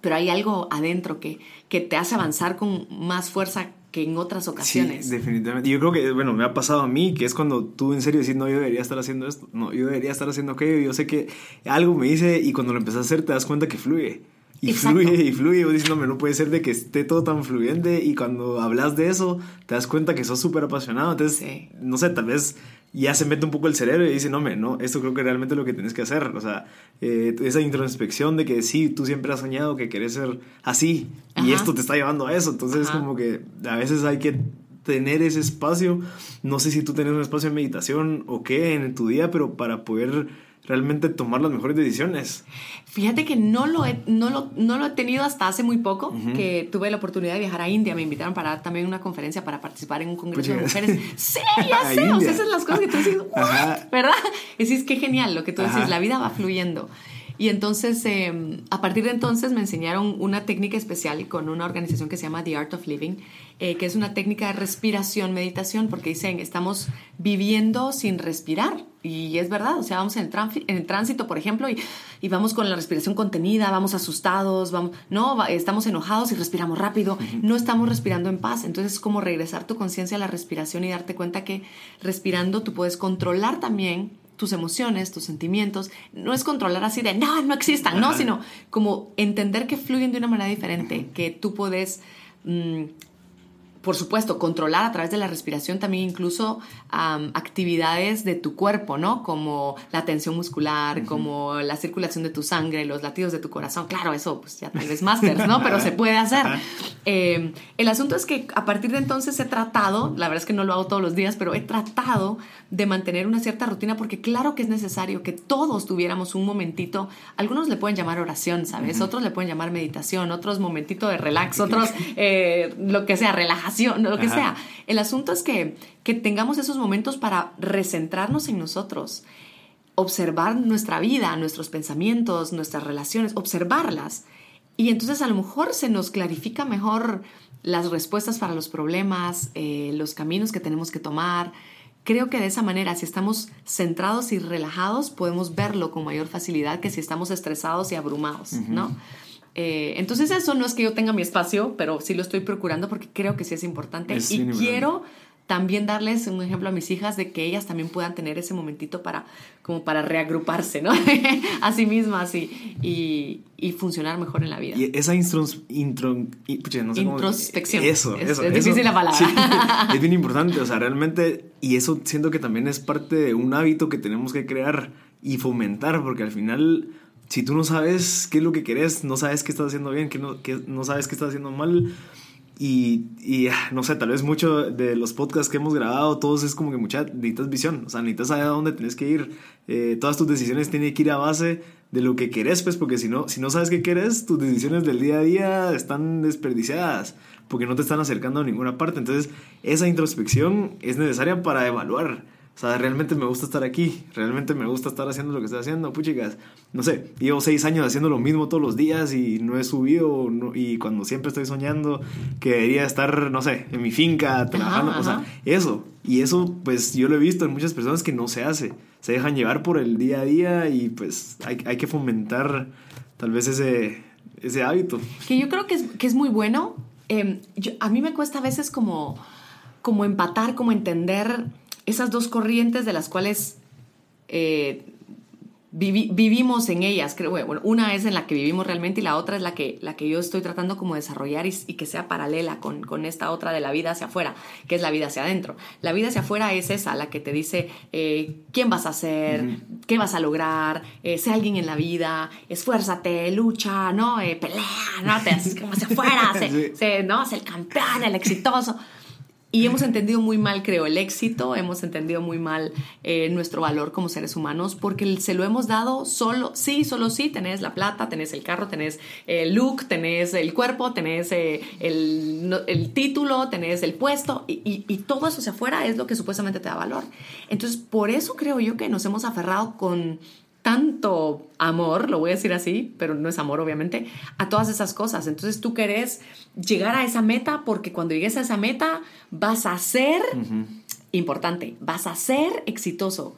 B: pero hay algo adentro que, que te hace avanzar con más fuerza que en otras ocasiones.
A: Sí, definitivamente. Yo creo que, bueno, me ha pasado a mí, que es cuando tú en serio decís, no, yo debería estar haciendo esto, no, yo debería estar haciendo aquello, yo sé que algo me dice y cuando lo empezás a hacer te das cuenta que fluye. Y fluye y fluye. Y vos dices, no, no puede ser de que esté todo tan fluyente. Y cuando hablas de eso, te das cuenta que sos súper apasionado. Entonces, no sé, tal vez ya se mete un poco el cerebro y dice, no, me, no, esto creo que realmente es lo que tienes que hacer. O sea, eh, esa introspección de que sí, tú siempre has soñado que querés ser así. Y esto te está llevando a eso. Entonces, es como que a veces hay que tener ese espacio. No sé si tú tienes un espacio de meditación o qué en tu día, pero para poder realmente tomar las mejores decisiones.
B: Fíjate que no lo he, no lo, no lo he tenido hasta hace muy poco, que tuve la oportunidad de viajar a India, me invitaron para también una conferencia para participar en un congreso de mujeres. sí, ya sé, o sea, esas son las cosas que tú dices, ¿verdad? Decís, qué genial lo que tú decís, la vida va fluyendo. Y entonces, em, a partir de entonces me enseñaron una técnica especial con una organización que se llama The Art of Living, eh, que es una técnica de respiración, meditación, porque dicen, estamos viviendo sin respirar. Y es verdad, o sea, vamos en el, en el tránsito, por ejemplo, y, y, vamos con la respiración contenida, vamos asustados, vamos, no, estamos enojados y respiramos rápido, no estamos respirando en paz. Entonces es como regresar tu conciencia a la respiración y darte cuenta que respirando tú puedes controlar también tus emociones, tus sentimientos. No es controlar así de, no, no existan, no, sino como entender que fluyen de una manera diferente, que tú puedes mm, por supuesto, controlar a través de la respiración también incluso actividades de tu cuerpo, ¿no? Como la tensión muscular, como la circulación de tu sangre, los latidos de tu corazón. Claro, eso pues ya tal vez máster, ¿no? Pero se puede hacer. Eh, el asunto es que a partir de entonces he tratado, la verdad es que no lo hago todos los días, pero he tratado de mantener una cierta rutina porque claro que es necesario que todos tuviéramos un momentito, algunos le pueden llamar oración, ¿sabes? Otros le pueden llamar meditación, otros momentito de relax, otros eh, lo que sea, relajación lo que sea. El asunto es que, que tengamos esos momentos para recentrarnos en nosotros, observar nuestra vida, nuestros pensamientos, nuestras relaciones, observarlas. Y entonces a lo mejor se nos clarifica mejor las respuestas para los problemas, eh, los caminos que tenemos que tomar. Creo que de esa manera, si estamos centrados y relajados, podemos verlo con mayor facilidad que si estamos estresados y abrumados, ¿no? Eh, entonces eso no es que yo tenga mi espacio, pero sí lo estoy procurando porque creo que sí es importante y quiero también darles un ejemplo a mis hijas de que ellas también puedan tener ese momentito para como para reagruparse, ¿no? a sí mismas y, y, funcionar mejor en la vida.
A: Y esa introspección. Eso,
B: es,
A: eso.
B: Es difícil la palabra.
A: es bien importante, o sea, realmente, y eso siento que también es parte de un hábito que tenemos que crear y fomentar, porque al final si tú no sabes qué es lo que querés, no sabes qué estás haciendo bien, que no, que no sabes qué estás haciendo mal, y, y, ah, no sé, tal vez mucho de los podcasts que hemos grabado, todos es como que mucha, necesitas visión, o sea, necesitas saber a dónde tienes que ir. Eh, todas tus decisiones tienen que ir a base de lo que querés, pues, porque si no, si no sabes qué querés, tus decisiones del día a día están desperdiciadas, porque no te están acercando a ninguna parte. Entonces, esa introspección es necesaria para evaluar o sea, realmente me gusta estar aquí, realmente me gusta estar haciendo lo que estoy haciendo. Puchicas, no sé, llevo seis años haciendo lo mismo todos los días y no he subido. y cuando siempre estoy soñando que debería estar, no sé, en mi finca trabajando, o sea, eso. Y eso, pues yo lo he visto en muchas personas que no se hace. Se dejan llevar por el día a día y pues hay, hay que fomentar tal vez ese, ese hábito.
B: Que yo creo que es, que es muy bueno. Em, a mí me cuesta a veces como, como empatar, como entender esas dos corrientes de las cuales eh, vivimos en ellas. Creo, bueno, una es en la que vivimos realmente y la otra es la que, la que yo estoy tratando como de desarrollar y, que sea paralela con, con, esta otra de la vida hacia afuera, que es la vida hacia adentro. La vida hacia afuera es esa, la que te dice eh, quién vas a ser, qué vas a lograr, eh, sé alguien en la vida, esfuérzate, lucha, ¿no? pelea, ¿no? Te haces como hacia afuera, sé, ¿no? Sé el campeón, el exitoso. Y hemos entendido muy mal, creo, el éxito, hemos entendido muy mal eh, nuestro valor como seres humanos, porque se lo hemos dado solo, sí, solo sí, tenés la plata, tenés el carro, tenés el look, tenés el cuerpo, tenés eh, el, título, tenés el puesto, y, y todo eso hacia afuera es lo que supuestamente te da valor. Entonces, por eso creo yo que nos hemos aferrado con tanto amor, lo voy a decir así, pero no es amor obviamente, a todas esas cosas. Entonces tú querés llegar a esa meta porque cuando llegues a esa meta vas a ser importante, vas a ser exitoso.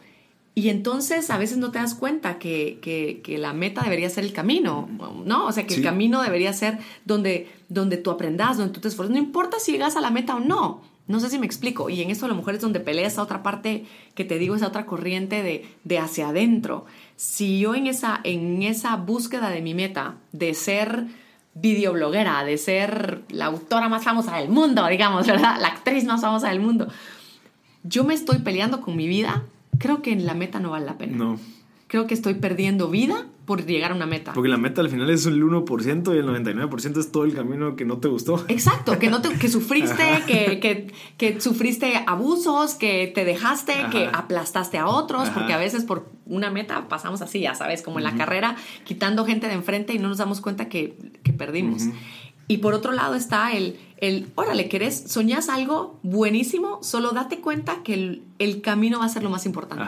B: Y entonces a veces no te das cuenta que, que, la meta debería ser el camino, ¿no? O sea, que el camino debería ser donde, donde tú aprendas, donde tú te esfuerzas. No importa si llegas a la meta o no, no sé si me explico. Y en esto a lo mejor es donde pelea esa otra parte que te digo, esa otra corriente de, de hacia adentro. Si yo en esa, en esa búsqueda de mi meta, de ser videobloguera, de ser la autora más famosa del mundo, digamos, ¿verdad? La actriz más famosa del mundo, yo me estoy peleando con mi vida, creo que en la meta no vale la pena. No creo que estoy perdiendo vida por llegar a una meta.
A: Porque la meta al final es el 1% y el 99% es todo el camino que no te gustó.
B: Exacto, que, no te, que sufriste, que, que, que, sufriste abusos, que te dejaste, que aplastaste a otros, porque a veces por una meta pasamos así, ya sabes, como en la carrera, quitando gente de enfrente y no nos damos cuenta que, perdimos. Y por otro lado está el, el, órale, ¿querés? ¿Soñás algo buenísimo? Solo date cuenta que el, camino va a ser lo más importante.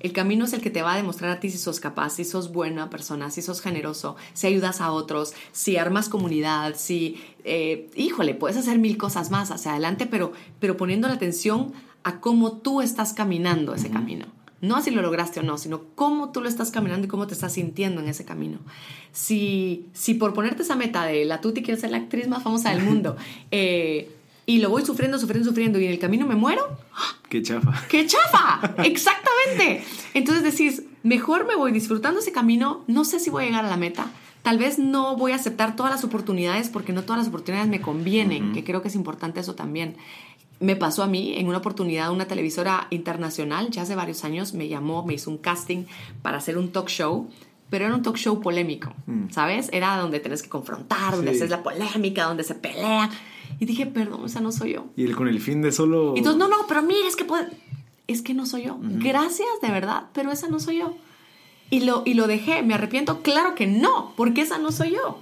B: El camino es el que te va a demostrar a ti si sos capaz, si sos buena persona, si sos generoso, si ayudas a otros, si armas comunidad, si, eh, híjole, puedes hacer mil cosas más hacia adelante, pero, pero poniendo la atención a cómo tú estás caminando ese camino. No así lo lograste o no, sino cómo tú lo estás caminando y cómo te estás sintiendo en ese camino. Si, si por ponerte esa meta de la Tuti quiero ser la actriz más famosa del mundo, eh, y lo voy sufriendo, sufriendo, sufriendo, y en el camino me muero.
A: ¡Qué chafa!
B: ¡Qué chafa! Exactamente. Entonces decís, mejor me voy disfrutando ese camino, no sé si voy a llegar a la meta. Tal vez no voy a aceptar todas las oportunidades porque no todas las oportunidades me convienen, que creo que es importante eso también me pasó a mí en una oportunidad, una televisora internacional, ya hace varios años, me llamó, me hizo un casting para hacer un talk show, pero era un talk show polémico, mm. ¿sabes? Era donde tenés que confrontar, donde haces la polémica, donde se pelea. Y dije, perdón, esa no soy yo.
A: Y el con el fin de solo...
B: Y entonces, no, no, pero mira, es que puede... Es que no soy yo. Gracias, de verdad, pero esa no soy yo. Y lo, y lo dejé, me arrepiento, claro que no, porque esa no soy yo.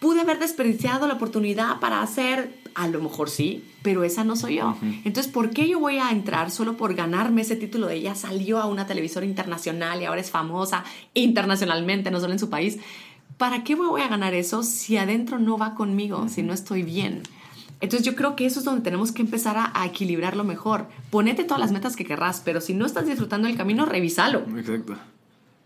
B: Pude haber desperdiciado la oportunidad para hacer a lo mejor sí, pero esa no soy yo. Entonces, ¿por qué yo voy a entrar solo por ganarme ese título de ella? Salió a una televisora internacional y ahora es famosa internacionalmente, no solo en su país. ¿Para qué voy a ganar eso si adentro no va conmigo, si no estoy bien? Entonces yo creo que eso es donde tenemos que empezar a, a, equilibrarlo mejor. Ponete todas las metas que querrás, pero si no estás disfrutando el camino, revísalo. Exacto.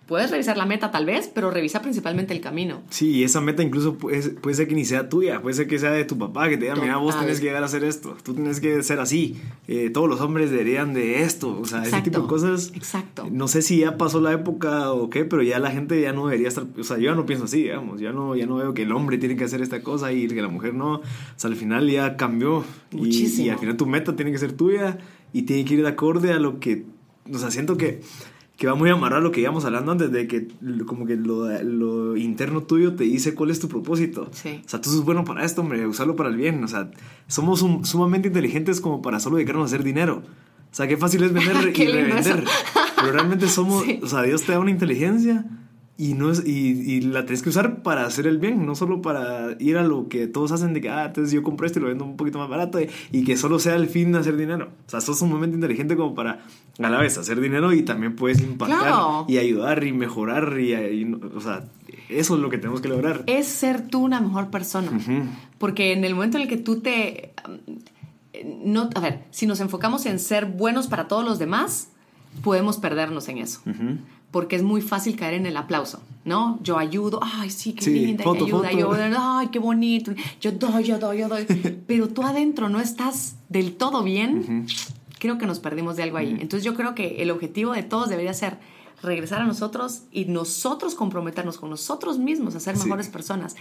B: Puedes revisar la meta tal vez, pero revisa principalmente el camino.
A: Sí, y esa meta incluso puede, puede ser que ni sea tuya, puede ser que sea de tu papá, que te diga, mira, vos tenés que llegar a hacer esto, tú tienes que ser así, eh, todos los hombres deberían de esto, o sea, ese tipo de cosas. Exacto. No sé si ya pasó la época o qué, pero ya la gente ya no debería estar, o sea, yo ya no pienso así, digamos, ya no, ya no veo que el hombre tiene que hacer esta cosa y que la mujer no, o sea, al final ya cambió. Muchísimo. Y, y al final tu meta tiene que ser tuya y tiene que ir de acorde a lo que, o sea, siento que que va muy amarrado a lo que íbamos hablando antes de que como que lo, lo, interno tuyo te dice cuál es tu propósito. Sí. O sea, tú sos bueno para esto, hombre, usarlo para el bien. O sea, somos sumamente inteligentes como para solo dedicarnos a hacer dinero. O sea, qué fácil es vender y revender. Pero realmente somos, o sea, Dios te da una inteligencia y, no es, y, la tienes que usar para hacer el bien, no solo para ir a lo que todos hacen de que, ah, entonces yo compré esto y lo vendo un poquito más barato y, que solo sea el fin de hacer dinero. O sea, sos un momento inteligente como para a la vez hacer dinero y también puedes impactar y ayudar y mejorar y, o sea, eso es lo que tenemos que lograr.
B: Es ser tú una mejor persona. Porque en el momento en el que tú te... No, a ver, si nos enfocamos en ser buenos para todos los demás, podemos perdernos en eso porque es muy fácil caer en el aplauso, ¿no? Yo ayudo, ay, sí, qué linda, ayuda, yo, ay, qué bonito, yo doy, yo doy, yo doy. Pero tú adentro no estás del todo bien, creo que nos perdimos de algo ahí. Entonces yo creo que el objetivo de todos debería ser regresar a nosotros y nosotros comprometernos con nosotros mismos a ser mejores personas.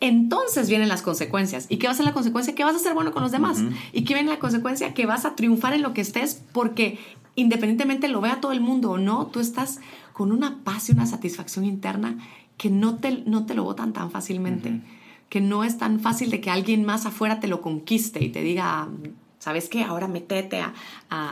B: Entonces vienen las consecuencias. ¿Y qué va a ser la consecuencia? Que vas a ser bueno con los demás. ¿Y qué viene la consecuencia? Que vas a triunfar en lo que estés porque independientemente lo vea todo el mundo o no, tú estás con una paz y una satisfacción interna que no te, no te lo botan tan fácilmente, que no es tan fácil de que alguien más afuera te lo conquiste y te diga, ¿sabes qué? Ahora metete a,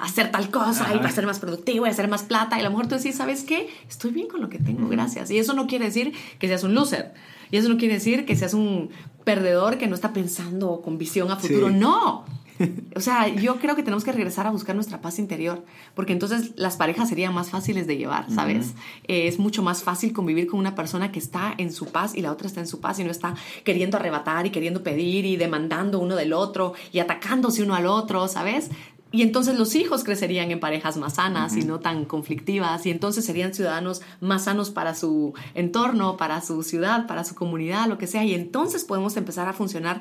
B: hacer tal cosa y va a ser más productivo y a hacer más plata. Y a lo mejor tú decís, ¿sabes qué? Estoy bien con lo que tengo, gracias. Y eso no quiere decir que seas un loser. Y eso no quiere decir que seas un perdedor que no está pensando con visión a futuro. No. O sea, yo creo que tenemos que regresar a buscar nuestra paz interior, porque entonces las parejas serían más fáciles de llevar, ¿sabes? Eh, es mucho más fácil convivir con una persona que está en su paz y la otra está en su paz y no está queriendo arrebatar y queriendo pedir y demandando uno del otro y atacándose uno al otro, ¿sabes? Y entonces los hijos crecerían en parejas más sanas y no tan conflictivas y entonces serían ciudadanos más sanos para su entorno, para su ciudad, para su comunidad, lo que sea. Y entonces podemos empezar a funcionar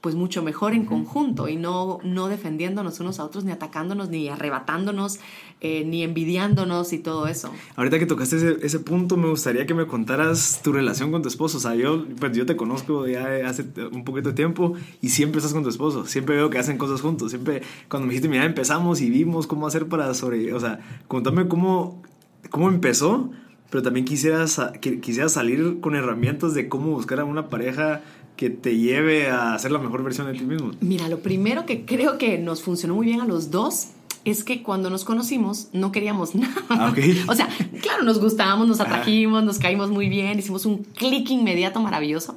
B: pues mucho mejor en conjunto y no, no defendiéndonos unos a otros, ni atacándonos, ni arrebatándonos, eh, ni envidiándonos y todo eso.
A: Ahorita que tocaste ese, ese, punto, me gustaría que me contaras tu relación con tu esposo. O sea, yo, pues yo te conozco ya hace un poquito de tiempo y siempre estás con tu esposo. Siempre veo que hacen cosas juntos. Siempre, cuando me dijiste, mira, empezamos y vimos cómo hacer para sobre... O sea, contame cómo, cómo empezó, pero también quisieras, quisiera salir con herramientas de cómo buscar a una pareja que te lleve a ser la mejor versión de ti mismo?
B: Mira, lo primero que creo que nos funcionó muy bien a los dos es que cuando nos conocimos no queríamos nada. Ah, o sea, claro, nos gustábamos, nos atrajimos, nos caímos muy bien, hicimos un clic inmediato maravilloso.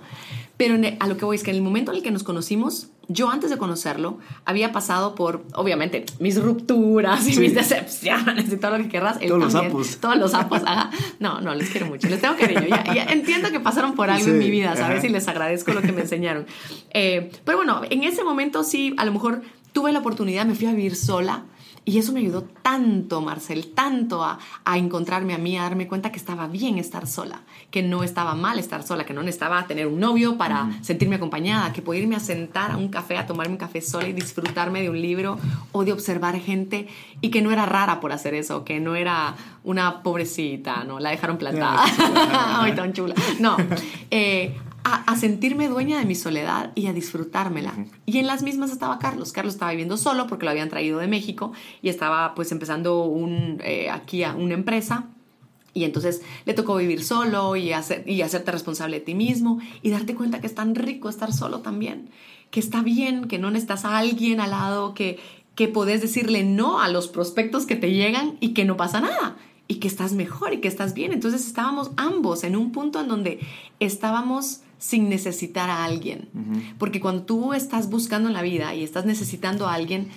B: Pero a lo que voy es que en el momento en el que nos conocimos, yo antes de conocerlo había pasado por, obviamente, mis rupturas y mis decepciones y todo lo que querrás.
A: Todos los sapos.
B: Todos los sapos, ajá. No, no, les quiero mucho, les tengo cariño. Ya, ya entiendo que pasaron por algo en mi vida, ¿sabes? Y les agradezco lo que me enseñaron. Eh, pero bueno, en ese momento sí, a lo mejor tuve la oportunidad, me fui a vivir sola y eso me ayudó tanto, Marcel, tanto a, encontrarme a mí, a darme cuenta que estaba bien estar sola, que no estaba mal estar sola, que no necesitaba tener un novio para sentirme acompañada, que podía irme a sentar a un café, a tomarme un café sola y disfrutarme de un libro o de observar gente y que no era rara por hacer eso, que no era una pobrecita, ¿no? La dejaron plantada. Ay, tan chula. No. Eh, a, sentirme dueña de mi soledad y a disfrutármela. Y en las mismas estaba Carlos. Carlos estaba viviendo solo porque lo habían traído de México y estaba pues empezando un, eh, aquí a una empresa. Y entonces le tocó vivir solo y, hacer, y hacerte responsable de ti mismo y darte cuenta que es tan rico estar solo también, que está bien, que no necesitas a alguien al lado, que, que podés decirle no a los prospectos que te llegan y que no pasa nada y que estás mejor y que estás bien. Entonces estábamos ambos en un punto en donde estábamos sin necesitar a alguien. Porque cuando tú estás buscando en la vida y estás necesitando a alguien,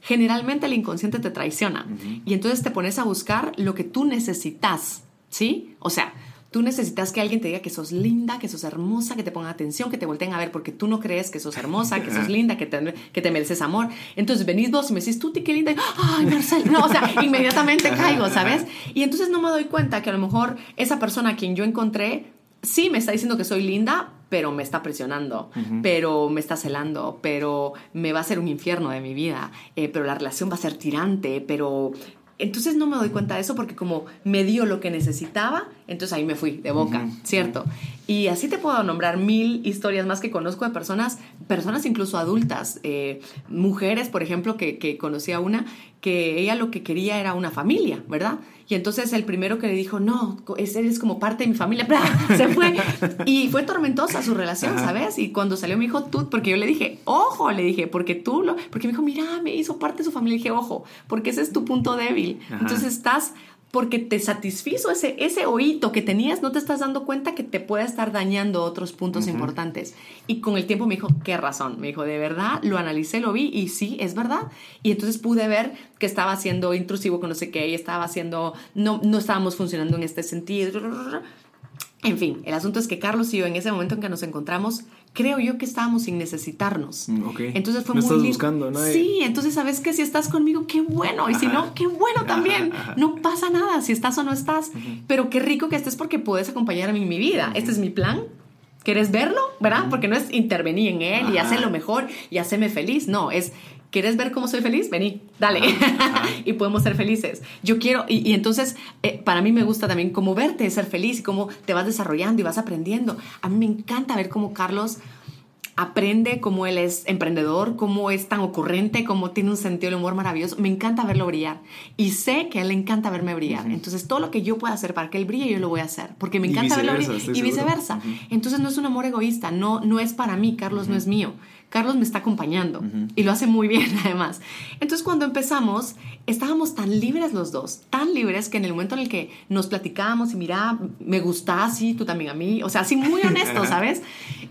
B: generalmente el inconsciente te traiciona. Y entonces te pones a buscar lo que tú necesitas, ¿sí? O sea, Tú necesitas que alguien te diga que sos linda, que sos hermosa, que te ponga atención, que te volteen a ver porque tú no crees que sos hermosa, que sos linda, que te, que te mereces amor. Entonces venís vos y me decís, tú, qué linda. Ay, Marcel. No, o sea, inmediatamente caigo, ¿sabes? Y entonces no me doy cuenta que a lo mejor esa persona a quien yo encontré sí me está diciendo que soy linda, pero me está presionando, pero me está celando, pero me va a hacer un infierno de mi vida, eh, pero la relación va a ser tirante, pero... Entonces no me doy cuenta de eso porque como me dio lo que necesitaba, entonces ahí me fui de boca, ¿cierto? Y así te puedo nombrar mil historias más que conozco de personas, personas incluso adultas, eh, mujeres, por ejemplo, que, que conocí a una que ella lo que quería era una familia, ¿verdad? Y entonces el primero que le dijo, no, eres como parte de mi familia, se fue. Y fue tormentosa su relación, ¿sabes? Y cuando salió me dijo, tú, porque yo le dije, ojo, le dije, porque tú lo, porque me dijo, mira, me hizo parte de su familia. Dije, ojo, porque ese es tu punto débil. Entonces estás porque te satisfizo ese, ese oído que tenías, no te estás dando cuenta que te puede estar dañando otros puntos importantes. Y con el tiempo me dijo, qué razón. Me dijo, de verdad, lo analicé, lo vi y sí, es verdad. Y entonces pude ver que estaba siendo intrusivo con no sé qué y estaba haciendo, no, no estábamos funcionando en este sentido. En fin, el asunto es que Carlos y yo en ese momento en que nos encontramos creo yo que estábamos sin necesitarnos.
A: Mm,
B: entonces fue
A: no
B: muy
A: estás buscando, ¿no?
B: Sí, entonces sabes que si estás conmigo, qué bueno. Y si no, qué bueno también. No pasa nada si estás o no estás. Pero qué rico que estés porque puedes acompañarme en mi vida. Este es mi plan. ¿Quieres verlo? ¿Verdad? Porque no es intervenir en él y hacerlo mejor y hacerme feliz. No, es ¿Quieres ver cómo soy feliz? Vení, dale. y podemos ser felices. Yo quiero, y, entonces eh, para mí me gusta también cómo verte, ser feliz y cómo te vas desarrollando y vas aprendiendo. A mí me encanta ver cómo Carlos aprende, cómo él es emprendedor, cómo es tan ocurrente, cómo tiene un sentido del humor maravilloso. Me encanta verlo brillar. Y sé que a él le encanta verme brillar. Entonces todo lo que yo pueda hacer para que él brille, yo lo voy a hacer. Porque me encanta verlo brillar. Y viceversa. Entonces no es un amor egoísta, no, no es para mí, Carlos no es mío. Carlos me está acompañando y lo hace muy bien además. Entonces cuando empezamos, estábamos tan libres los dos, tan libres que en el momento en el que nos platicábamos y mira, me gusta así, tú también a mí, o sea, así muy honesto, ¿sabes?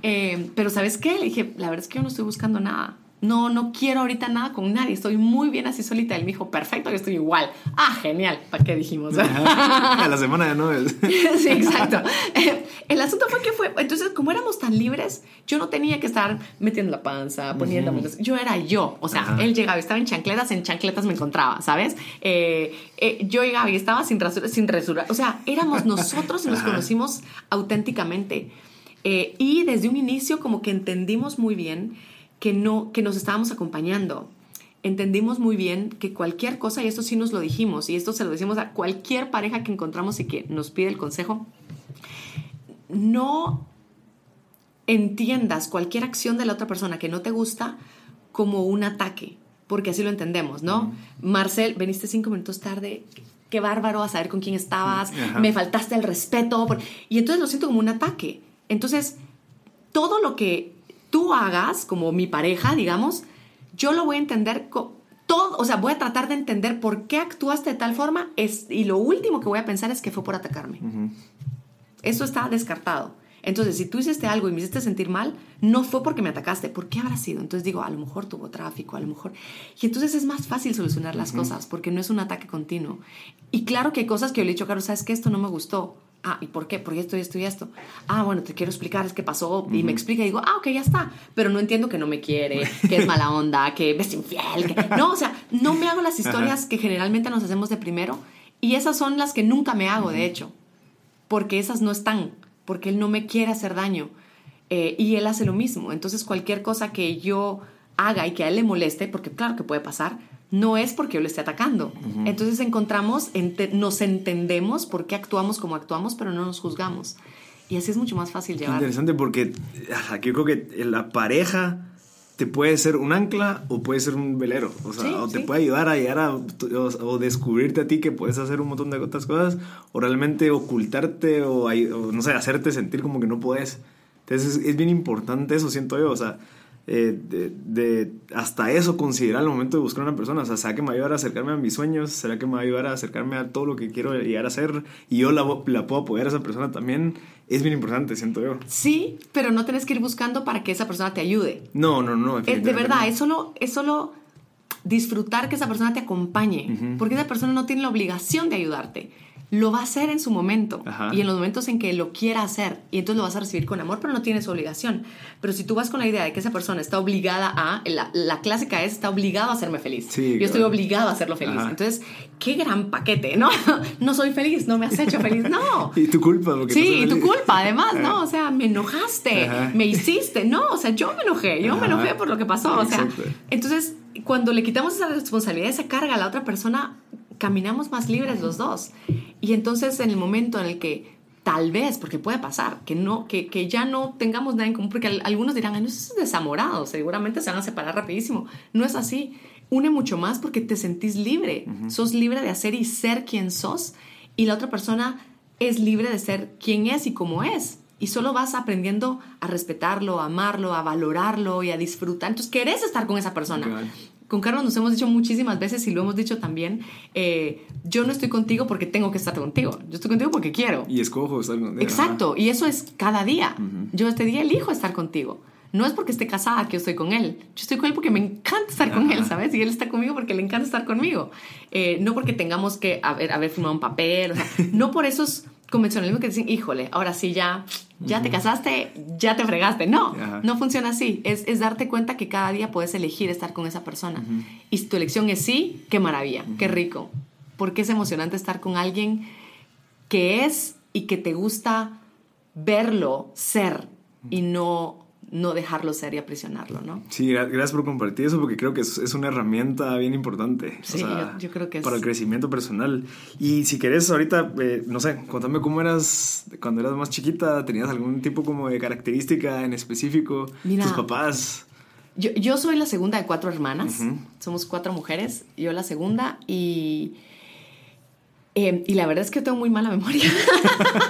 B: Eh, pero ¿sabes qué? Le dije, la verdad es que yo no estoy buscando nada no, no quiero ahorita nada con nadie, estoy muy bien así solita. Él me dijo, perfecto, yo estoy igual. Ah, genial, ¿para qué dijimos?
A: A la semana de Nobel.
B: sí, exacto. Eh, el asunto fue que fue, entonces como éramos tan libres, yo no tenía que estar metiendo la panza, poniéndome, yo era yo. O sea, él llegaba y estaba en chancletas, en chancletas me encontraba, ¿sabes? Eh, eh, yo llegaba y estaba sin rasura, sin rasura. O sea, éramos nosotros y nos conocimos auténticamente. y desde un inicio como que entendimos muy bien que, no, que nos estábamos acompañando. Entendimos muy bien que cualquier cosa, y esto sí nos lo dijimos, y esto se lo decimos a cualquier pareja que encontramos y que nos pide el consejo, no entiendas cualquier acción de la otra persona que no te gusta como un ataque, porque así lo entendemos, ¿no? Marcel, veniste cinco minutos tarde, qué bárbaro a saber con quién estabas, me faltaste el respeto, y entonces lo siento como un ataque. Entonces, todo lo que tú hagas, como mi pareja, digamos, yo lo voy a entender todo, o sea, voy a tratar de entender por qué actuaste de tal forma es, y lo último que voy a pensar es que fue por atacarme. Eso está descartado. Entonces, si tú hiciste algo y me hiciste sentir mal, no fue porque me atacaste. ¿Por qué habrá sido? Entonces digo, a lo mejor tuvo tráfico, a lo mejor... Y entonces es más fácil solucionar las cosas porque no es un ataque continuo. Y claro que hay cosas que yo le he dicho, Carlos, ¿sabes que Esto no me gustó. Ah, ¿y por qué? Porque esto y esto y esto. Ah, bueno, te quiero explicar, es que pasó. Y me explica y digo, ah, ok, ya está. Pero no entiendo que no me quiere, que es mala onda, que es infiel. Que... No, o sea, no me hago las historias que generalmente nos hacemos de primero. Y esas son las que nunca me hago, de hecho. Porque esas no están. Porque él no me quiere hacer daño. Eh, y él hace lo mismo. Entonces, cualquier cosa que yo haga y que a él le moleste, porque claro que puede pasar, no es porque yo le esté atacando. Entonces encontramos, nos entendemos por qué actuamos como actuamos, pero no nos juzgamos. Y así es mucho más fácil llevar.
A: Interesante porque yo creo que la pareja te puede ser un ancla o puede ser un velero. O sea, o te puede ayudar a llegar a o, descubrirte a ti que puedes hacer un montón de otras cosas o realmente ocultarte o, no sé, hacerte sentir como que no puedes. Entonces es, es bien importante eso, siento yo. O sea, eh, de, hasta eso considerar al momento de buscar a una persona. O sea, ¿será que me va a ayudar a acercarme a mis sueños? ¿Será que me va a ayudar a acercarme a todo lo que quiero llegar a hacer? Y yo la, la puedo apoyar a esa persona también. Es bien importante, siento yo.
B: Sí, pero no tienes que ir buscando para que esa persona te ayude.
A: No, no, no.
B: Es, de verdad, es solo, es solo disfrutar que esa persona te acompañe. Porque esa persona no tiene la obligación de ayudarte lo va a hacer en su momento y en los momentos en que lo quiera hacer y entonces lo vas a recibir con amor, pero no tienes obligación. Pero si tú vas con la idea de que esa persona está obligada a, la, clásica es, está obligado a hacerme feliz. Yo estoy obligado a hacerlo feliz. Entonces, qué gran paquete, ¿no? no soy feliz, no me has hecho feliz, no.
A: y tu culpa.
B: Porque sí, y tu culpa, además, ¿no? O sea, me enojaste, me hiciste, no, o sea, yo me enojé, yo me enojé por lo que pasó, o sea. Entonces, cuando le quitamos esa responsabilidad, esa carga a la otra persona, caminamos más libres los dos. Y entonces en el momento en el que tal vez, porque puede pasar, que, no, que, que ya no tengamos nada en común, porque algunos dirán, no, eso es desamorado, seguramente se van a separar rapidísimo. No es así. Une mucho más porque te sentís libre. Sos libre de hacer y ser quien sos. Y la otra persona es libre de ser quien es y como es. Y solo vas aprendiendo a respetarlo, a amarlo, a valorarlo y a disfrutar. Entonces, querés estar con esa persona con Carlos nos hemos dicho muchísimas veces y lo hemos dicho también, eh, yo no estoy contigo porque tengo que estar contigo, yo estoy contigo porque quiero.
A: Y escojo estar contigo.
B: Exacto, y eso es cada día. Yo este día elijo estar contigo. No es porque esté casada que yo estoy con él. Yo estoy con él porque me encanta estar con él, ¿sabes? Y él está conmigo porque le encanta estar conmigo. Eh, no porque tengamos que haber, haber firmado un papel, o sea, no por esos convencionalismo que dicen, híjole, ahora sí ya, ya te casaste, ya te fregaste. No, no funciona así. Es, es, darte cuenta que cada día puedes elegir estar con esa persona. Y si tu elección es sí, qué maravilla, qué rico. Porque es emocionante estar con alguien que es y que te gusta verlo ser y no no dejarlo ser y aprisionarlo, ¿no?
A: Sí, gracias por compartir eso porque creo que es, es una herramienta bien importante.
B: Sí, yo, creo que es.
A: Para el crecimiento personal. Y si querés ahorita, eh, no sé, contame cómo eras cuando eras más chiquita, ¿tenías algún tipo como de característica en específico? Mira, tus papás.
B: Yo, yo soy la segunda de cuatro hermanas, somos cuatro mujeres, yo la segunda y Eh, y la verdad es que tengo muy mala memoria.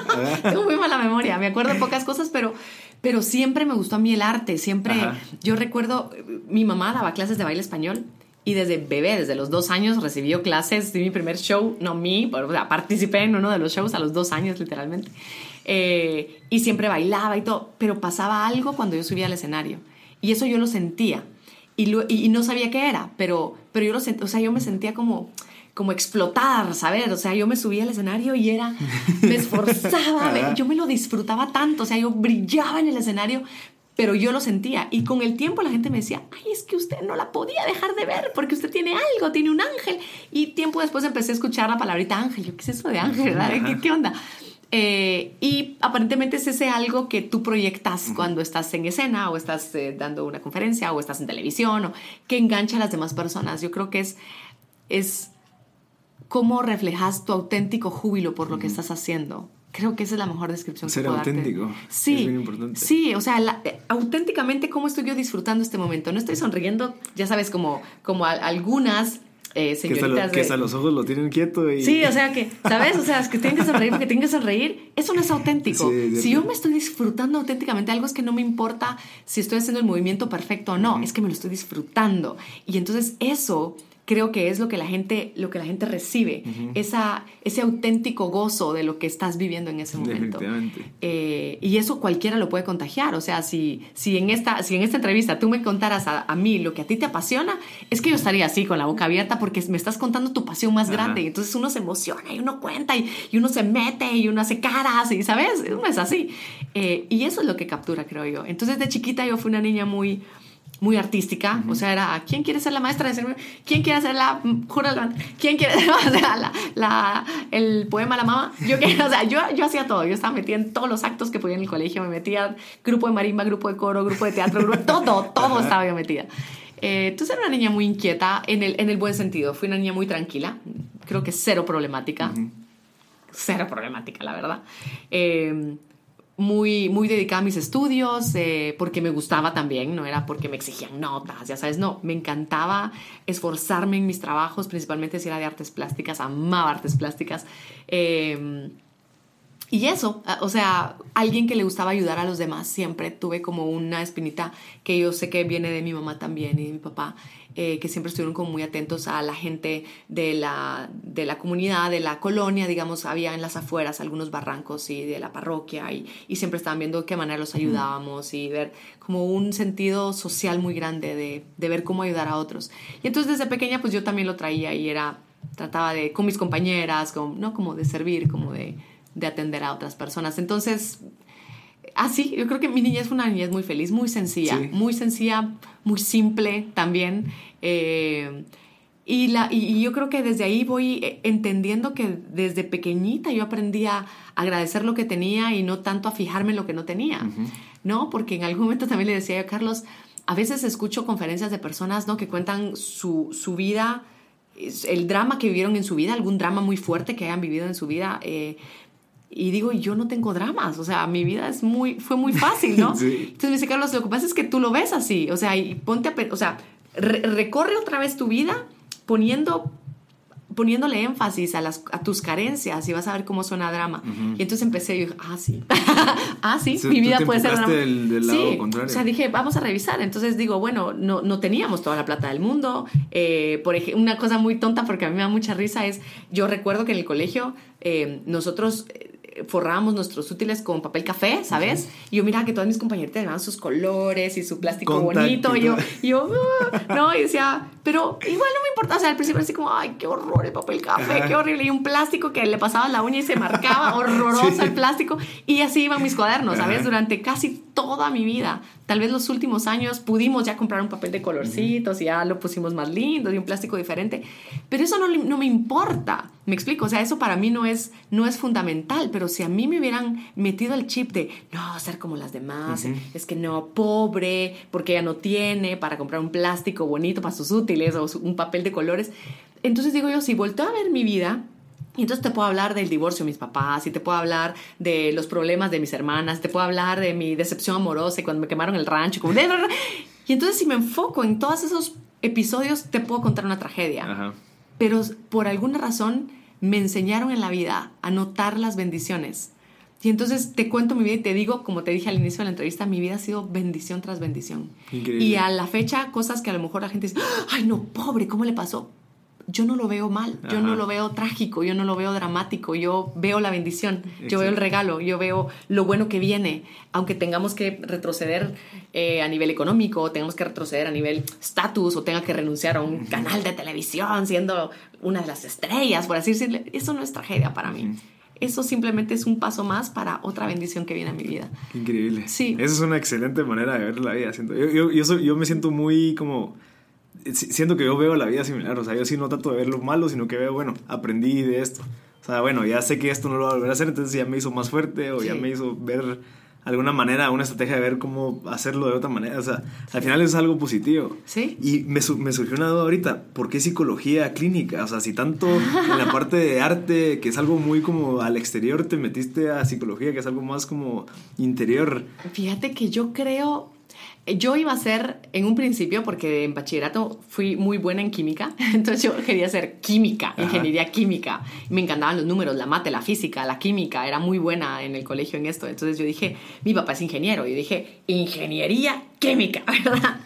B: tengo muy mala memoria. Me acuerdo de pocas cosas, pero, pero siempre me gustó a mí el arte. Siempre, yo recuerdo, mi mamá daba clases de baile español. Y desde bebé, desde los dos años, recibió clases de mi primer show, no mí, o sea, participé en uno de los shows a los dos años, literalmente. Eh, y siempre bailaba y todo, pero pasaba algo cuando yo subía al escenario. Y eso yo lo sentía. Y, y, no sabía qué era, pero, pero yo lo sentía, o sea, yo me sentía como, como explotar, ¿sabes? O sea, yo me subía al escenario y era, me esforzaba, yo me lo disfrutaba tanto, o sea, yo brillaba en el escenario, pero yo lo sentía. Y con el tiempo la gente me decía, ay, es que usted no la podía dejar de ver porque usted tiene algo, tiene un ángel. Y tiempo después empecé a escuchar la palabrita ángel. Yo, ¿qué es eso de ángel? ¿Qué, ¿Qué, onda? Eh, y aparentemente es ese algo que tú proyectas cuando estás en escena o estás eh, dando una conferencia o estás en televisión o que engancha a las demás personas. Yo creo que es, es cómo reflejas tu auténtico júbilo por lo que estás haciendo. Creo que esa es la mejor descripción
A: Ser que puedo auténtico.
B: Sí.
A: Es muy importante.
B: Sí, o sea, eh, auténticamente cómo estoy yo disfrutando este momento. No estoy sonriendo, ya sabes, como, como algunas eh, señoritas
A: que, hasta los ojos lo tienen quieto y...
B: Sí, o sea que, ¿sabes? O sea, es que tienen que sonreír porque tienen que sonreír. Eso no es auténtico. si yo me estoy disfrutando auténticamente, algo es que no me importa si estoy haciendo el movimiento perfecto o no, es que me lo estoy disfrutando. Y entonces eso creo que es lo que la gente, lo que la gente recibe, esa, ese auténtico gozo de lo que estás viviendo en ese momento. Eh, y eso cualquiera lo puede contagiar. O sea, si, si, en, esta, si en esta entrevista tú me contaras a, mí lo que a ti te apasiona, es que yo estaría así con la boca abierta porque me estás contando tu pasión más grande. Y entonces uno se emociona y uno cuenta y, y, uno se mete y uno hace caras y, ¿sabes? Uno es así. Eh, y eso es lo que captura, creo yo. Entonces de chiquita yo fui una niña muy muy artística, o sea, era ¿quién quiere ser la maestra de ser? ¿Quién quiere hacer la ¿Quién quiere hacer la, el poema La Mamá? Yo, o sea, yo, yo hacía todo, yo estaba metida en todos los actos que podía en el colegio, me metía grupo de marimba, grupo de coro, grupo de teatro, todo, todo estaba yo metida. Eh, entonces era una niña muy inquieta en el, en el buen sentido, fui una niña muy tranquila, creo que cero problemática, cero problemática, la verdad. Eh, muy, muy dedicada a mis estudios, eh, porque me gustaba también, no era porque me exigían notas, ya sabes, no, me encantaba esforzarme en mis trabajos, principalmente si era de artes plásticas, amaba artes plásticas. Eh, y eso, o sea, alguien que le gustaba ayudar a los demás, siempre tuve como una espinita que yo sé que viene de mi mamá también y de mi papá, eh, que siempre estuvieron como muy atentos a la gente de la, de la comunidad, de la colonia, digamos, había en las afueras algunos barrancos y de la parroquia y, y siempre estaban viendo de qué manera los ayudábamos y ver como un sentido social muy grande de, de ver cómo ayudar a otros. Y entonces desde pequeña pues yo también lo traía y era, trataba de, con mis compañeras, como, ¿no? Como de servir, como de de atender a otras personas. Entonces, así, yo creo que mi niñez fue una niñez muy feliz, muy sencilla, muy sencilla, muy simple también. Eh, y, la, y, yo creo que desde ahí voy eh, entendiendo que desde pequeñita yo aprendí a agradecer lo que tenía y no tanto a fijarme en lo que no tenía, ¿no? Porque en algún momento también le decía yo, Carlos, a veces escucho conferencias de personas, ¿no? Que cuentan su, su vida, el drama que vivieron en su vida, algún drama muy fuerte que hayan vivido en su vida. Eh, y digo, yo no tengo dramas, o sea, mi vida es muy, fue muy fácil, ¿no? Entonces me dice, Carlos, lo que pasa es que tú lo ves así, o sea, y ponte a, o sea, recorre otra vez tu vida poniendo poniéndole énfasis a, las, a tus carencias y vas a ver cómo suena drama. Y entonces empecé y dije, ah, sí, ah, sí, mi vida puede ser drama.
A: Del, lado
B: sí,
A: contrario.
B: o sea, dije, vamos a revisar. Entonces digo, bueno, no, no teníamos toda la plata del mundo. Eh, por ejemplo, una cosa muy tonta porque a mí me da mucha risa es, yo recuerdo que en el colegio eh, nosotros forrábamos nuestros útiles con papel café, ¿sabes? Y yo miraba que todas mis compañeritas daban sus colores y su plástico bonito. Y yo, yo uh", no, y decía, pero igual no me importa. O sea, al principio así como, ay, qué horror el papel café, qué horrible. Y un plástico que le pasaba la uña y se marcaba, horroroso el plástico. Y así iban mis cuadernos, ¿sabes? Durante casi toda mi vida. Tal vez los últimos años pudimos ya comprar un papel de colorcitos y ya lo pusimos más lindo y un plástico diferente. Pero eso no, no me importa. Me explico, o sea, eso para mí no es, no es fundamental, pero si a mí me hubieran metido el chip de, no, ser como las demás, es que no, pobre, porque ella no tiene para comprar un plástico bonito para sus útiles o un papel de colores, entonces digo yo, si volteo a ver mi vida, y entonces te puedo hablar del divorcio de mis papás, y te puedo hablar de los problemas de mis hermanas, te puedo hablar de mi decepción amorosa y cuando me quemaron el rancho. Como... Y entonces si me enfoco en todos esos episodios, te puedo contar una tragedia. Pero por alguna razón me enseñaron en la vida a notar las bendiciones. Y entonces te cuento mi vida y te digo, como te dije al inicio de la entrevista, mi vida ha sido bendición tras bendición.
A: Increíble.
B: Y a la fecha, cosas que a lo mejor la gente dice, ay no, pobre, ¿cómo le pasó? Yo no lo veo mal, yo no lo veo trágico, yo no lo veo dramático, yo veo la bendición, yo veo el regalo, yo veo lo bueno que viene, aunque tengamos que retroceder eh, a nivel económico, o tengamos que retroceder a nivel estatus, o tenga que renunciar a un canal de televisión siendo una de las estrellas, por así decirle, eso no es tragedia para mí. Eso simplemente es un paso más para otra bendición que viene a mi vida.
A: Increíble.
B: Sí.
A: Esa es una excelente manera de ver la vida. Yo, yo, yo, soy- yo me siento muy como... si- Siento que yo veo la vida similar. O sea, yo sí no trato de ver lo malo, sino que veo, bueno, aprendí de esto. O sea, bueno, ya sé que esto no lo voy a volver a hacer, entonces ya me hizo más fuerte o ya me hizo ver alguna manera, una estrategia de ver cómo hacerlo de otra manera. O sea, al final es algo positivo.
B: Sí.
A: Y me, me surgió una duda ahorita, ¿por qué psicología clínica? O sea, si tanto en la parte de arte, que es algo muy como al exterior, te metiste a psicología, que es algo más como interior.
B: Fíjate que yo creo, yo iba a ser en un principio, porque en bachillerato fui muy buena en química, entonces yo quería hacer química,
A: Ajá.
B: ingeniería química. Me encantaban los números, la mate, la física, la química, era muy buena en el colegio en esto. Entonces yo dije, mi papá es ingeniero, y dije, ingeniería química, ¿verdad?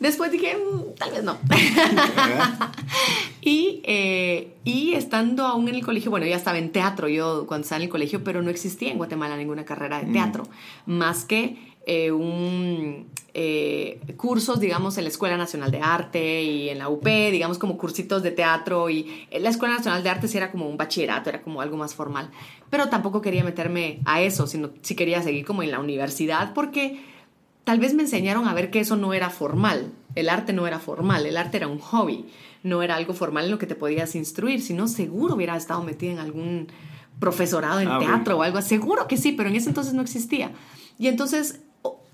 B: Después dije, "Mm, tal vez no. y, eh, y estando aún en el colegio, bueno, ya estaba en teatro yo cuando estaba en el colegio, pero no existía en Guatemala ninguna carrera de teatro, más que eh, un, eh, cursos, digamos, en la Escuela Nacional de Arte y en la UP, digamos, como cursitos de teatro. Y en la Escuela Nacional de Arte sí era como un bachillerato, era como algo más formal. Pero tampoco quería meterme a eso, sino sí quería seguir como en la universidad, porque tal vez me enseñaron a ver que eso no era formal. El arte no era formal, el arte era un hobby, no era algo formal en lo que te podías instruir, sino seguro hubiera estado metida en algún profesorado en
A: Ah,
B: teatro o algo, seguro que sí, pero en ese entonces no existía. Y entonces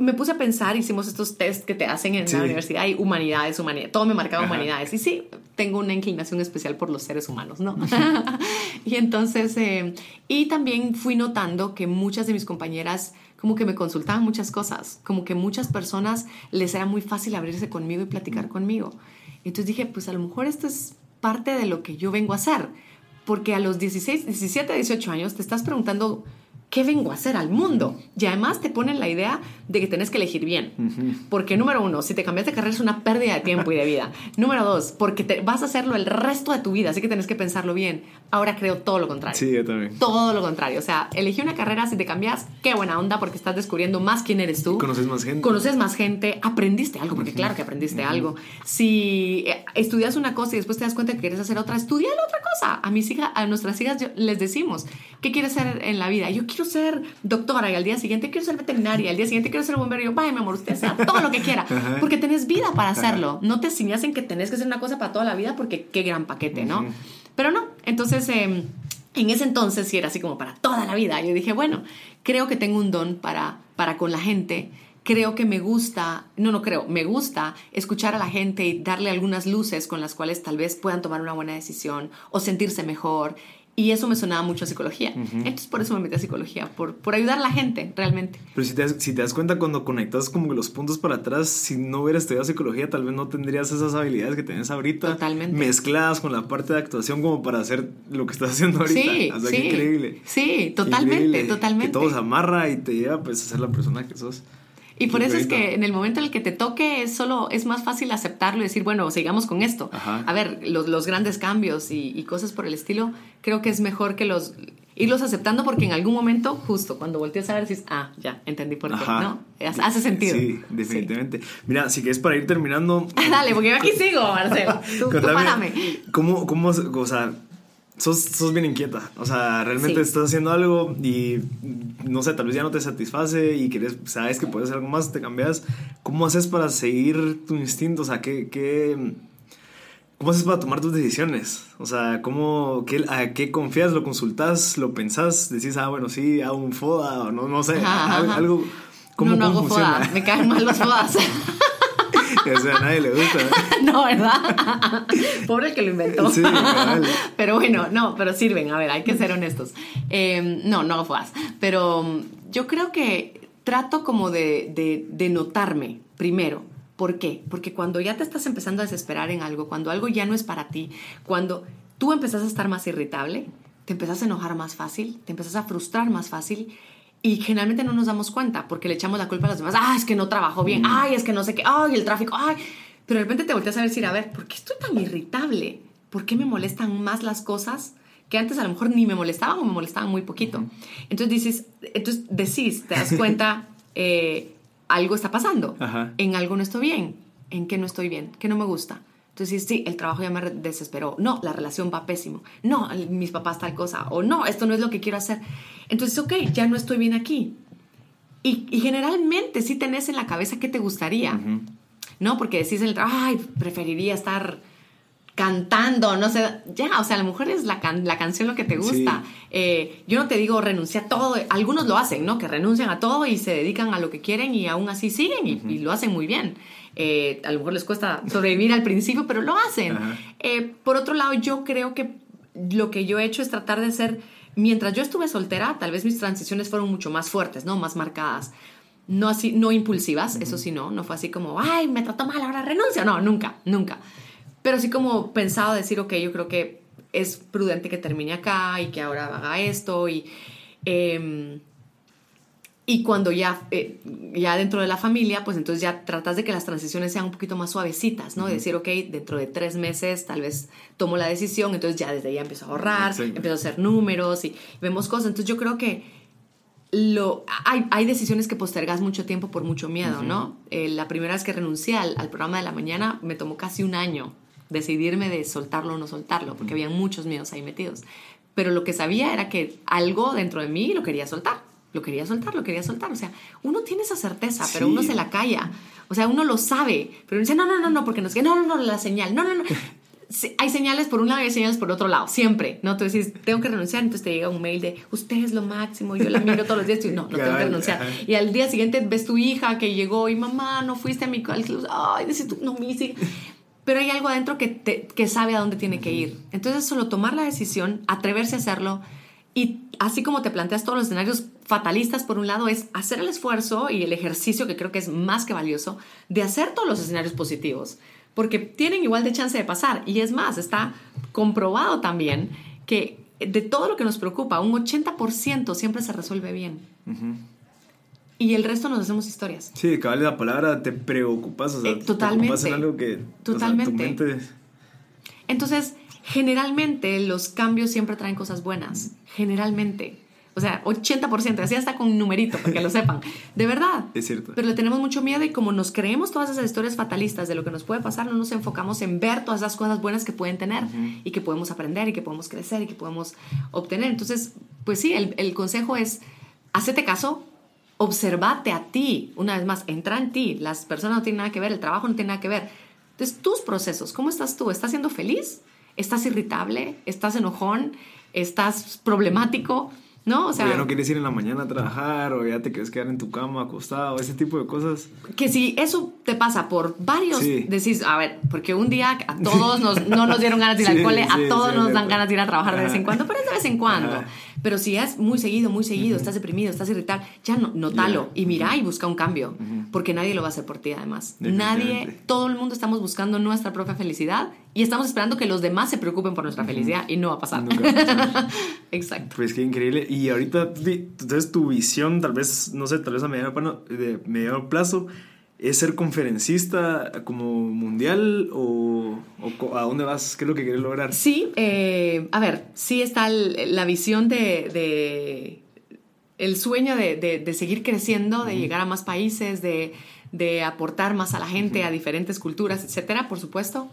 B: me puse a pensar, hicimos estos test que te hacen en
A: Sí.
B: la universidad y humanidades, humanidades, todo me marcaba
A: Ajá.
B: humanidades. Y sí, tengo una inclinación especial por los seres humanos, ¿no? y entonces, eh, y también fui notando que muchas de mis compañeras como que me consultaban muchas cosas, como que muchas personas les era muy fácil abrirse conmigo y platicar conmigo. Entonces dije, pues a lo mejor esto es parte de lo que yo vengo a hacer, porque a los 16, 17, 18 años te estás preguntando, ¿qué vengo a hacer al mundo? Y además te ponen la idea de que tenés que elegir bien. Porque número uno, si te cambias de carrera es una pérdida de tiempo y de vida. número dos, porque te, vas a hacerlo el resto de tu vida, así que tenés que pensarlo bien. Ahora creo todo lo contrario.
A: Sí, yo también.
B: Todo lo contrario. O sea, elegí una carrera, si te cambias, qué buena onda, porque estás descubriendo más quién eres tú.
A: Conoces más gente.
B: Conoces más gente, aprendiste algo, porque claro que aprendiste algo. Si eh, estudias una cosa y después te das cuenta que quieres hacer otra, estudia la otra cosa. A mis hijas, a nuestras hijas yo- les decimos, ¿qué quieres ser en la vida? Yo quiero ser doctora y al día siguiente quiero ser veterinaria, y al día siguiente quiero ser bombero. Y yo, vaya, mi amor, usted sea todo lo que quiera,
A: Ajá.
B: porque tenés vida para hacerlo. No te ciñas en que tenés que hacer una cosa para toda la vida, porque qué gran paquete, ¿no? Pero no, entonces... em, en ese entonces sí era así como para toda la vida. Yo dije, bueno, creo que tengo un don para, para con la gente. Creo que me gusta, no, no creo, me gusta escuchar a la gente y darle algunas luces con las cuales tal vez puedan tomar una buena decisión o sentirse mejor. Y eso me sonaba mucho a psicología. Entonces por eso me metí a psicología, por, por ayudar a la gente realmente.
A: Pero si te, das, si te das cuenta cuando conectas como los puntos para atrás, si no hubieras estudiado psicología, tal vez no tendrías esas habilidades que tienes ahorita.
B: Totalmente.
A: Mezcladas con la parte de actuación como para hacer lo que estás haciendo ahorita.
B: Sí,
A: o sea,
B: sí.
A: qué increíble.
B: Sí, totalmente,
A: increíble.
B: totalmente.
A: Que todo se amarra y te lleva pues a ser la persona que sos.
B: Y por eso es que en el momento en el que te toque es solo es más fácil aceptarlo y decir, bueno, sigamos con esto.
A: Ajá.
B: A ver, los, los grandes cambios y, y cosas por el estilo, creo que es mejor que los irlos aceptando porque en algún momento, justo cuando volteas a ver, dices, ah, ya, entendí por qué,
A: Ajá.
B: ¿no? Hace- sentido.
A: Sí, definitivamente. Mira, si quieres para ir terminando.
B: Dale, porque yo aquí sigo, Marcelo. Tú, tú párame.
A: ¿Cómo, cómo, o sea, sos, sos bien inquieta? O sea, realmente
B: Sí.
A: estás haciendo algo y, no sé, tal vez ya no te satisface y quieres, sabes que puedes hacer algo más, te cambias. ¿Cómo haces para seguir tu instinto? O sea, ¿qué, qué, ¿cómo haces para tomar tus decisiones? O sea, ¿cómo, qué, ¿a qué confías? ¿Lo consultas? ¿Lo pensás? ¿Decís, ah, bueno, sí, hago un FODA o no, no sé,
B: Ajá, ajá,
A: algo? ¿Cómo,
B: no, no
A: cómo
B: hago
A: funciona?
B: fodas, me caen mal los fodas.
A: O sea, a nadie le gusta.
B: no, ¿verdad? Pobre el que lo inventó.
A: Sí, cabal.
B: pero bueno, no, pero sirven, a ver, hay que ser honestos. Eh, no, no fas. Pero um, yo creo que trato como de, de, de notarme primero. ¿Por qué? Porque cuando ya te estás empezando a desesperar en algo, cuando algo ya no es para ti, cuando tú empezás a estar más irritable, te empezás a enojar más fácil, te empezás a frustrar más fácil y generalmente no nos damos cuenta porque le echamos la culpa a los demás. Ah, es que no trabajó bien. Ay, es que no sé qué. Ay, el tráfico. Ay. Pero de repente te volteas a decir, a ver, ¿por qué estoy tan irritable? ¿Por qué me molestan más las cosas que antes a lo mejor ni me molestaban o me molestaban muy poquito? Entonces dices, entonces decís, te das cuenta, eh, algo está pasando. En algo no estoy bien. ¿En qué no estoy bien? ¿Qué no me gusta? Entonces, sí, el trabajo ya me desesperó. No, la relación va pésimo. No, mis papás tal cosa. O no, esto no es lo que quiero hacer. Entonces, ok, ya no estoy bien aquí. Y, generalmente sí tenés en la cabeza qué te gustaría. ¿No? Porque decís en el trabajo, ay, preferiría estar cantando, no sé, ya, o sea, a lo mejor es la, la canción lo que te gusta. Eh, yo no te digo renuncia a todo, algunos lo hacen, ¿no? Que renuncian a todo y se dedican a lo que quieren y aún así siguen y, lo hacen muy bien. Eh, a lo mejor les cuesta sobrevivir al principio, pero lo hacen. Eh, por otro lado, yo creo que lo que yo he hecho es tratar de ser, mientras yo estuve soltera, tal vez mis transiciones fueron mucho más fuertes, ¿no? Más marcadas. No así, no impulsivas, eso sí, no, no fue así como, ay, me trató mal, ahora renuncia. No, nunca, nunca. Pero sí como pensado decir, ok, yo creo que es prudente que termine acá y que ahora haga esto y... Em, y cuando ya, eh, ya dentro de la familia, pues entonces ya tratas de que las transiciones sean un poquito más suavecitas, ¿no? Decir, ok, dentro de tres meses tal vez tomo la decisión, entonces ya desde ahí empiezo a ahorrar, empiezo a hacer números y vemos cosas. Entonces yo creo que lo, hay, hay decisiones que postergas mucho tiempo por mucho miedo, ¿no? Eh, la primera vez que renuncié al, al, programa de la mañana me tomó casi un año decidirme de soltarlo o no soltarlo, porque había muchos miedos ahí metidos. Pero lo que sabía era que algo dentro de mí lo quería soltar. Lo quería soltar, lo quería soltar. O sea, uno tiene esa certeza, pero uno se la calla. O sea, uno lo sabe, pero uno dice, no, no, no, no, porque no es que, no, no, no, la señal, no, no, no. hay señales por un lado y hay señales por otro lado, siempre, ¿no? Tú dices, tengo que renunciar, entonces te llega un mail de, usted es lo máximo, yo la miro todos los días y no, no tengo que renunciar. Y al día siguiente ves tu hija que llegó y mamá, no fuiste a mi club, ay, dices tú, no, mi pero hay algo adentro que, te, que sabe a dónde tiene que ir. Entonces, solo tomar la decisión, atreverse a hacerlo y así como te planteas todos los escenarios fatalistas, por un lado, es hacer el esfuerzo y el ejercicio, que creo que es más que valioso, de hacer todos los escenarios positivos, porque tienen igual de chance de pasar. Y es más, está comprobado también que de todo lo que nos preocupa, un 80% siempre se resuelve bien y el resto nos hacemos historias.
A: Sí, cabal la palabra, te preocupas, o sea,
B: eh, totalmente,
A: te en algo que
B: totalmente. Entonces, generalmente los cambios siempre traen cosas buenas, generalmente. O sea, 80%, así hasta con un numerito, para que lo sepan. De verdad.
A: Es cierto.
B: Pero le tenemos mucho miedo y como nos creemos todas esas historias fatalistas de lo que nos puede pasar, no nos enfocamos en ver todas esas cosas buenas que pueden tener y que podemos aprender y que podemos crecer y que podemos obtener. Entonces, pues sí, el, el consejo es, hacete caso, observate a ti, una vez más, entra en ti, las personas no tienen nada que ver, el trabajo no tiene nada que ver. Entonces, tus procesos, ¿cómo estás tú? ¿Estás siendo feliz? ¿Estás irritable? ¿Estás enojón? ¿Estás problemático? ¿no?
A: O sea, ya no quieres ir en la mañana a trabajar o ya te quieres quedar en tu cama acostado, ese tipo de cosas.
B: Que si eso te pasa por varios, decís, a ver, porque un día a todos nos, no nos dieron ganas de ir al cole, a todos nos dan ganas de ir a trabajar de vez en cuando, pero es de vez en cuando. Pero si es muy seguido, muy seguido, estás deprimido, estás irritado, ya no, notalo y mira y busca un cambio, porque nadie lo va a hacer por ti además. Nadie, todo el mundo estamos buscando nuestra propia felicidad y estamos esperando que los demás se preocupen por nuestra felicidad y no va a pasar. Exacto.
A: Pues qué increíble. Y ahorita, entonces tu visión, tal vez, no sé, tal vez a mediano, de mediano plazo, es ser conferencista como mundial o, a dónde vas? ¿Qué es lo que quieres lograr?
B: Sí, eh, a ver, sí está la visión de, el sueño de, seguir creciendo, de llegar a más países, de, aportar más a la gente, a diferentes culturas, etcétera, por supuesto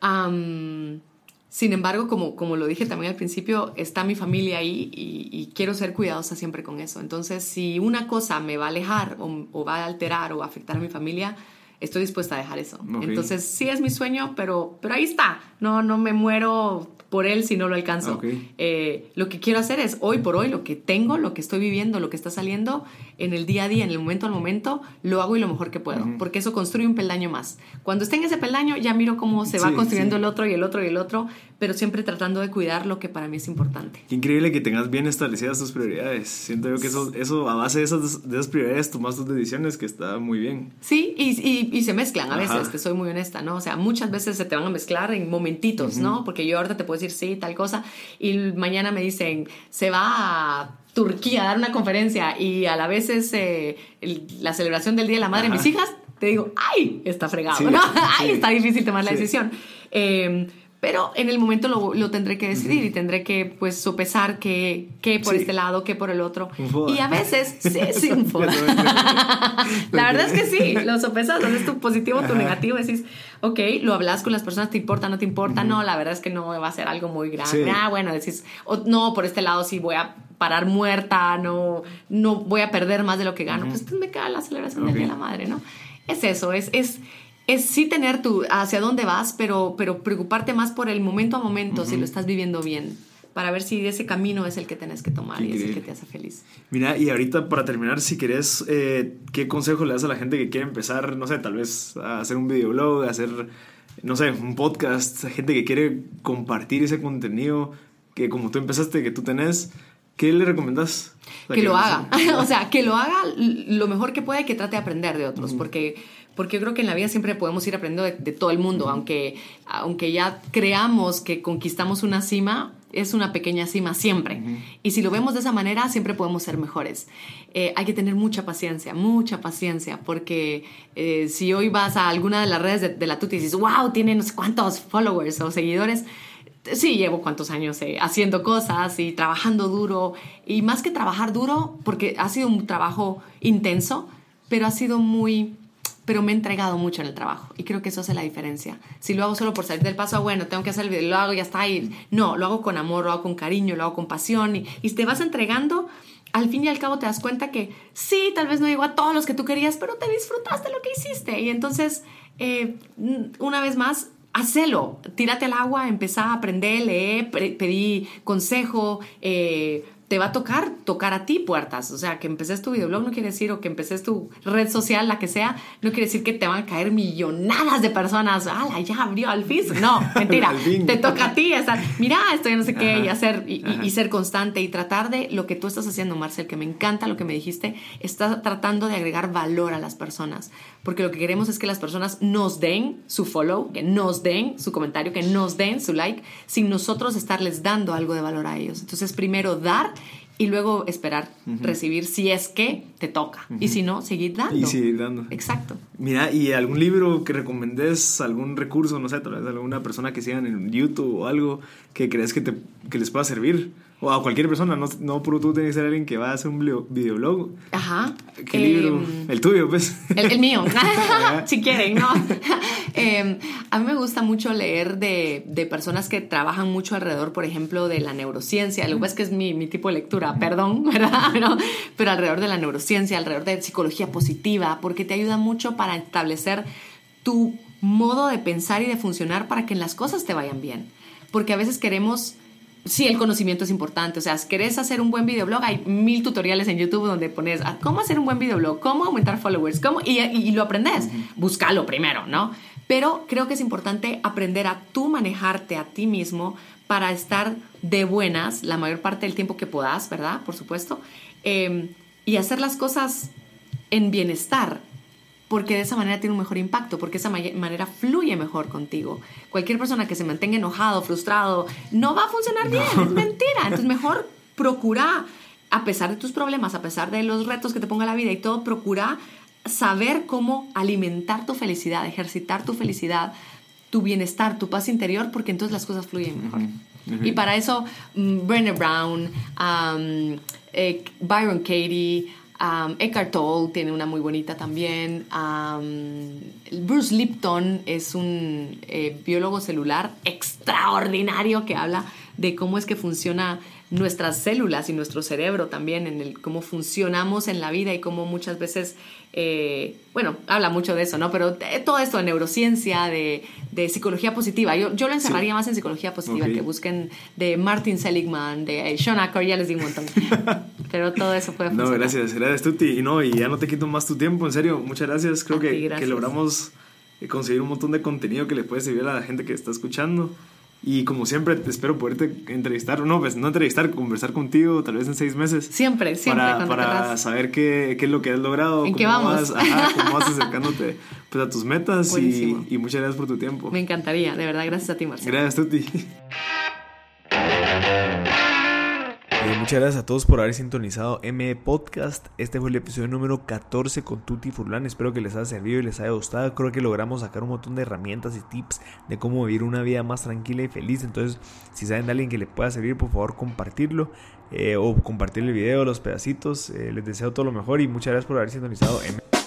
B: sin embargo, como, como lo dije también al principio, está mi familia ahí y, quiero ser cuidadosa siempre con eso. Entonces, si una cosa me va a alejar o, va a alterar o afectar a mi familia, estoy dispuesta a dejar eso. Entonces, sí es mi sueño, pero, pero ahí está. No, no me muero por él si no lo alcanzo. Eh, lo que quiero hacer es hoy por hoy, lo que tengo, lo que estoy viviendo, lo que está saliendo en el día a día, en el momento al momento, lo hago y lo mejor que puedo, porque eso construye un peldaño más. Cuando esté en ese peldaño, ya miro cómo se va construyendo el otro y el otro y el otro, pero siempre tratando de cuidar lo que para mí es importante.
A: Qué increíble que tengas bien establecidas tus prioridades. Siento yo que eso, eso a base de esas, de esas prioridades tomas tus decisiones, que está muy bien.
B: Sí, y, y, se mezclan a veces, te soy muy honesta, ¿no? O sea, muchas veces se te van a mezclar en momentitos, ¿no? Porque yo ahorita te puedo decir sí, tal cosa, y mañana me dicen, se va a Turquía a dar una conferencia y a la vez es eh, la celebración del Día de la Madre de mis hijas, te digo, ¡ay! Está fregado, ¿no? ¡ay! Está difícil tomar la decisión. Eh, pero en el momento lo, lo tendré que decidir y tendré que pues sopesar qué, qué por este lado, qué por el otro. Y a veces, sí, sí, un foda. La verdad es que sí, lo sopesas, haces tu positivo, tu negativo, decís, ok, lo hablas con las personas, ¿te importa, no te importa? No, la verdad es que no va a ser algo muy grande. Ah, bueno, decís, no, por este lado sí voy a parar muerta, no, no voy a perder más de lo que gano. Pues me queda la celebración del Día de la Madre, ¿no? Es eso, es... es es sí tener tu hacia dónde vas, pero, pero preocuparte más por el momento a momento, si lo estás viviendo bien, para ver si ese camino es el que tienes que tomar y es el que te hace feliz.
A: Mira, y ahorita para terminar, si querés, eh, ¿qué consejo le das a la gente que quiere empezar, no sé, tal vez a hacer un videoblog, a hacer, no sé, un podcast, gente que quiere compartir ese contenido que como tú empezaste, que tú tenés? ¿Qué le recomendás?
B: Que, lo haga. o sea, que lo haga lo mejor que pueda y que trate de aprender de otros. Porque porque yo creo que en la vida siempre podemos ir aprendiendo de, todo el mundo, aunque, aunque ya creamos que conquistamos una cima, es una pequeña cima siempre. Y si lo vemos de esa manera, siempre podemos ser mejores. Eh, hay que tener mucha paciencia, mucha paciencia, porque eh, si hoy vas a alguna de las redes de, la Tuti y dices, wow, tiene no sé cuántos followers o seguidores, sí, llevo cuántos años eh, haciendo cosas y trabajando duro. Y más que trabajar duro, porque ha sido un trabajo intenso, pero ha sido muy pero me he entregado mucho en el trabajo y creo que eso hace la diferencia. Si lo hago solo por salir del paso, ah, bueno, tengo que hacer el video, lo hago, ya está ahí. No, lo hago con amor, lo hago con cariño, lo hago con pasión y, te vas entregando. Al fin y al cabo te das cuenta que sí, tal vez no llegó a todos los que tú querías, pero te disfrutaste lo que hiciste. Y entonces, eh, una vez más, hacelo, tírate al agua, empezá a aprender, lee, pedí consejo, eh, te va a tocar tocar a ti puertas. O sea, que empeces tu videoblog no quiere decir, o que empeces tu red social, la que sea, no quiere decir que te van a caer millonadas de personas. ¡Hala, ya abrió al FIS! No, mentira. te toca a ti estar, mira, esto ya no sé qué, y hacer, y, ser constante y tratar de lo que tú estás haciendo, Marcel, que me encanta lo que me dijiste, estás tratando de agregar valor a las personas. Porque lo que queremos es que las personas nos den su follow, que nos den su comentario, que nos den su like, sin nosotros estarles dando algo de valor a ellos. Entonces, primero dar y luego esperar recibir si es que te toca. Y si no, seguir dando.
A: Y seguir dando.
B: Exacto.
A: Mira, ¿y algún libro que recomendés, algún recurso, no sé, tal vez alguna persona que sigan en YouTube o algo que crees que, te, que les pueda servir? O a cualquier persona, no, no por tú tienes que ser alguien que va a hacer un videoblog.
B: Ajá.
A: ¿Qué libro? Em, el tuyo, pues.
B: El, mío, si quieren, ¿no? Em, a mí me gusta mucho leer de, de, personas que trabajan mucho alrededor, por ejemplo, de la neurociencia. Lo que es que es mi, mi, tipo de lectura, perdón, ¿verdad? Pero, pero alrededor de la neurociencia, alrededor de psicología positiva, porque te ayuda mucho para establecer tu modo de pensar y de funcionar para que las cosas te vayan bien. Porque a veces queremos sí, el conocimiento es importante. O sea, si querés hacer un buen videoblog, hay mil tutoriales en YouTube donde pones ah, cómo hacer un buen videoblog, cómo aumentar followers, cómo, y, lo aprendes. Búscalo primero, ¿no? Pero creo que es importante aprender a tú manejarte a ti mismo para estar de buenas la mayor parte del tiempo que puedas, ¿verdad? Por supuesto. Em, y hacer las cosas en bienestar porque de esa manera tiene un mejor impacto, porque de esa manera fluye mejor contigo. Cualquier persona que se mantenga enojado, frustrado, no va a funcionar bien, es mentira. Entonces mejor procura, a pesar de tus problemas, a pesar de los retos que te ponga la vida y todo, procura saber cómo alimentar tu felicidad, ejercitar tu felicidad, tu bienestar, tu paz interior, porque entonces las cosas fluyen mejor. Y para eso, mm, Brené Brown, eh, Byron Katie, Eckhart Tolle tiene una muy bonita también. Bruce Lipton es un eh, biólogo celular extraordinario que habla de cómo es que funciona nuestras células y nuestro cerebro también, en el cómo funcionamos en la vida y cómo muchas veces, eh, bueno, habla mucho de eso, ¿no? Pero todo esto de neurociencia, de, de psicología positiva, yo, yo lo encerraría más en psicología positiva, que busquen de Martin Seligman, de Sean Acker, ya les digo un montón. Pero todo eso puede
A: funcionar. No, gracias, gracias Tuti. Y no, y ya no te quito más tu tiempo, en serio, muchas gracias. Creo que, que logramos conseguir un montón de contenido que le puede servir a la gente que está escuchando. Y como siempre, te espero poderte entrevistar, no, pues no entrevistar, conversar contigo tal vez en seis meses.
B: Siempre, siempre.
A: Para, para saber qué, qué, es lo que has logrado.
B: ¿En qué vamos?
A: Vas, ajá, cómo vas acercándote pues, a tus metas y, y, muchas gracias por tu tiempo.
B: Me encantaría, de verdad, gracias a ti, Marcelo.
A: Gracias, Tuti. Muchas gracias a todos por haber sintonizado M Podcast. Este fue el episodio número 14 con Tuti Furlan. Espero que les haya servido y les haya gustado. Creo que logramos sacar un montón de herramientas y tips de cómo vivir una vida más tranquila y feliz. Entonces, si saben de alguien que le pueda servir, por favor, compartirlo eh, o compartir el video, los pedacitos. Eh, les deseo todo lo mejor y muchas gracias por haber sintonizado M.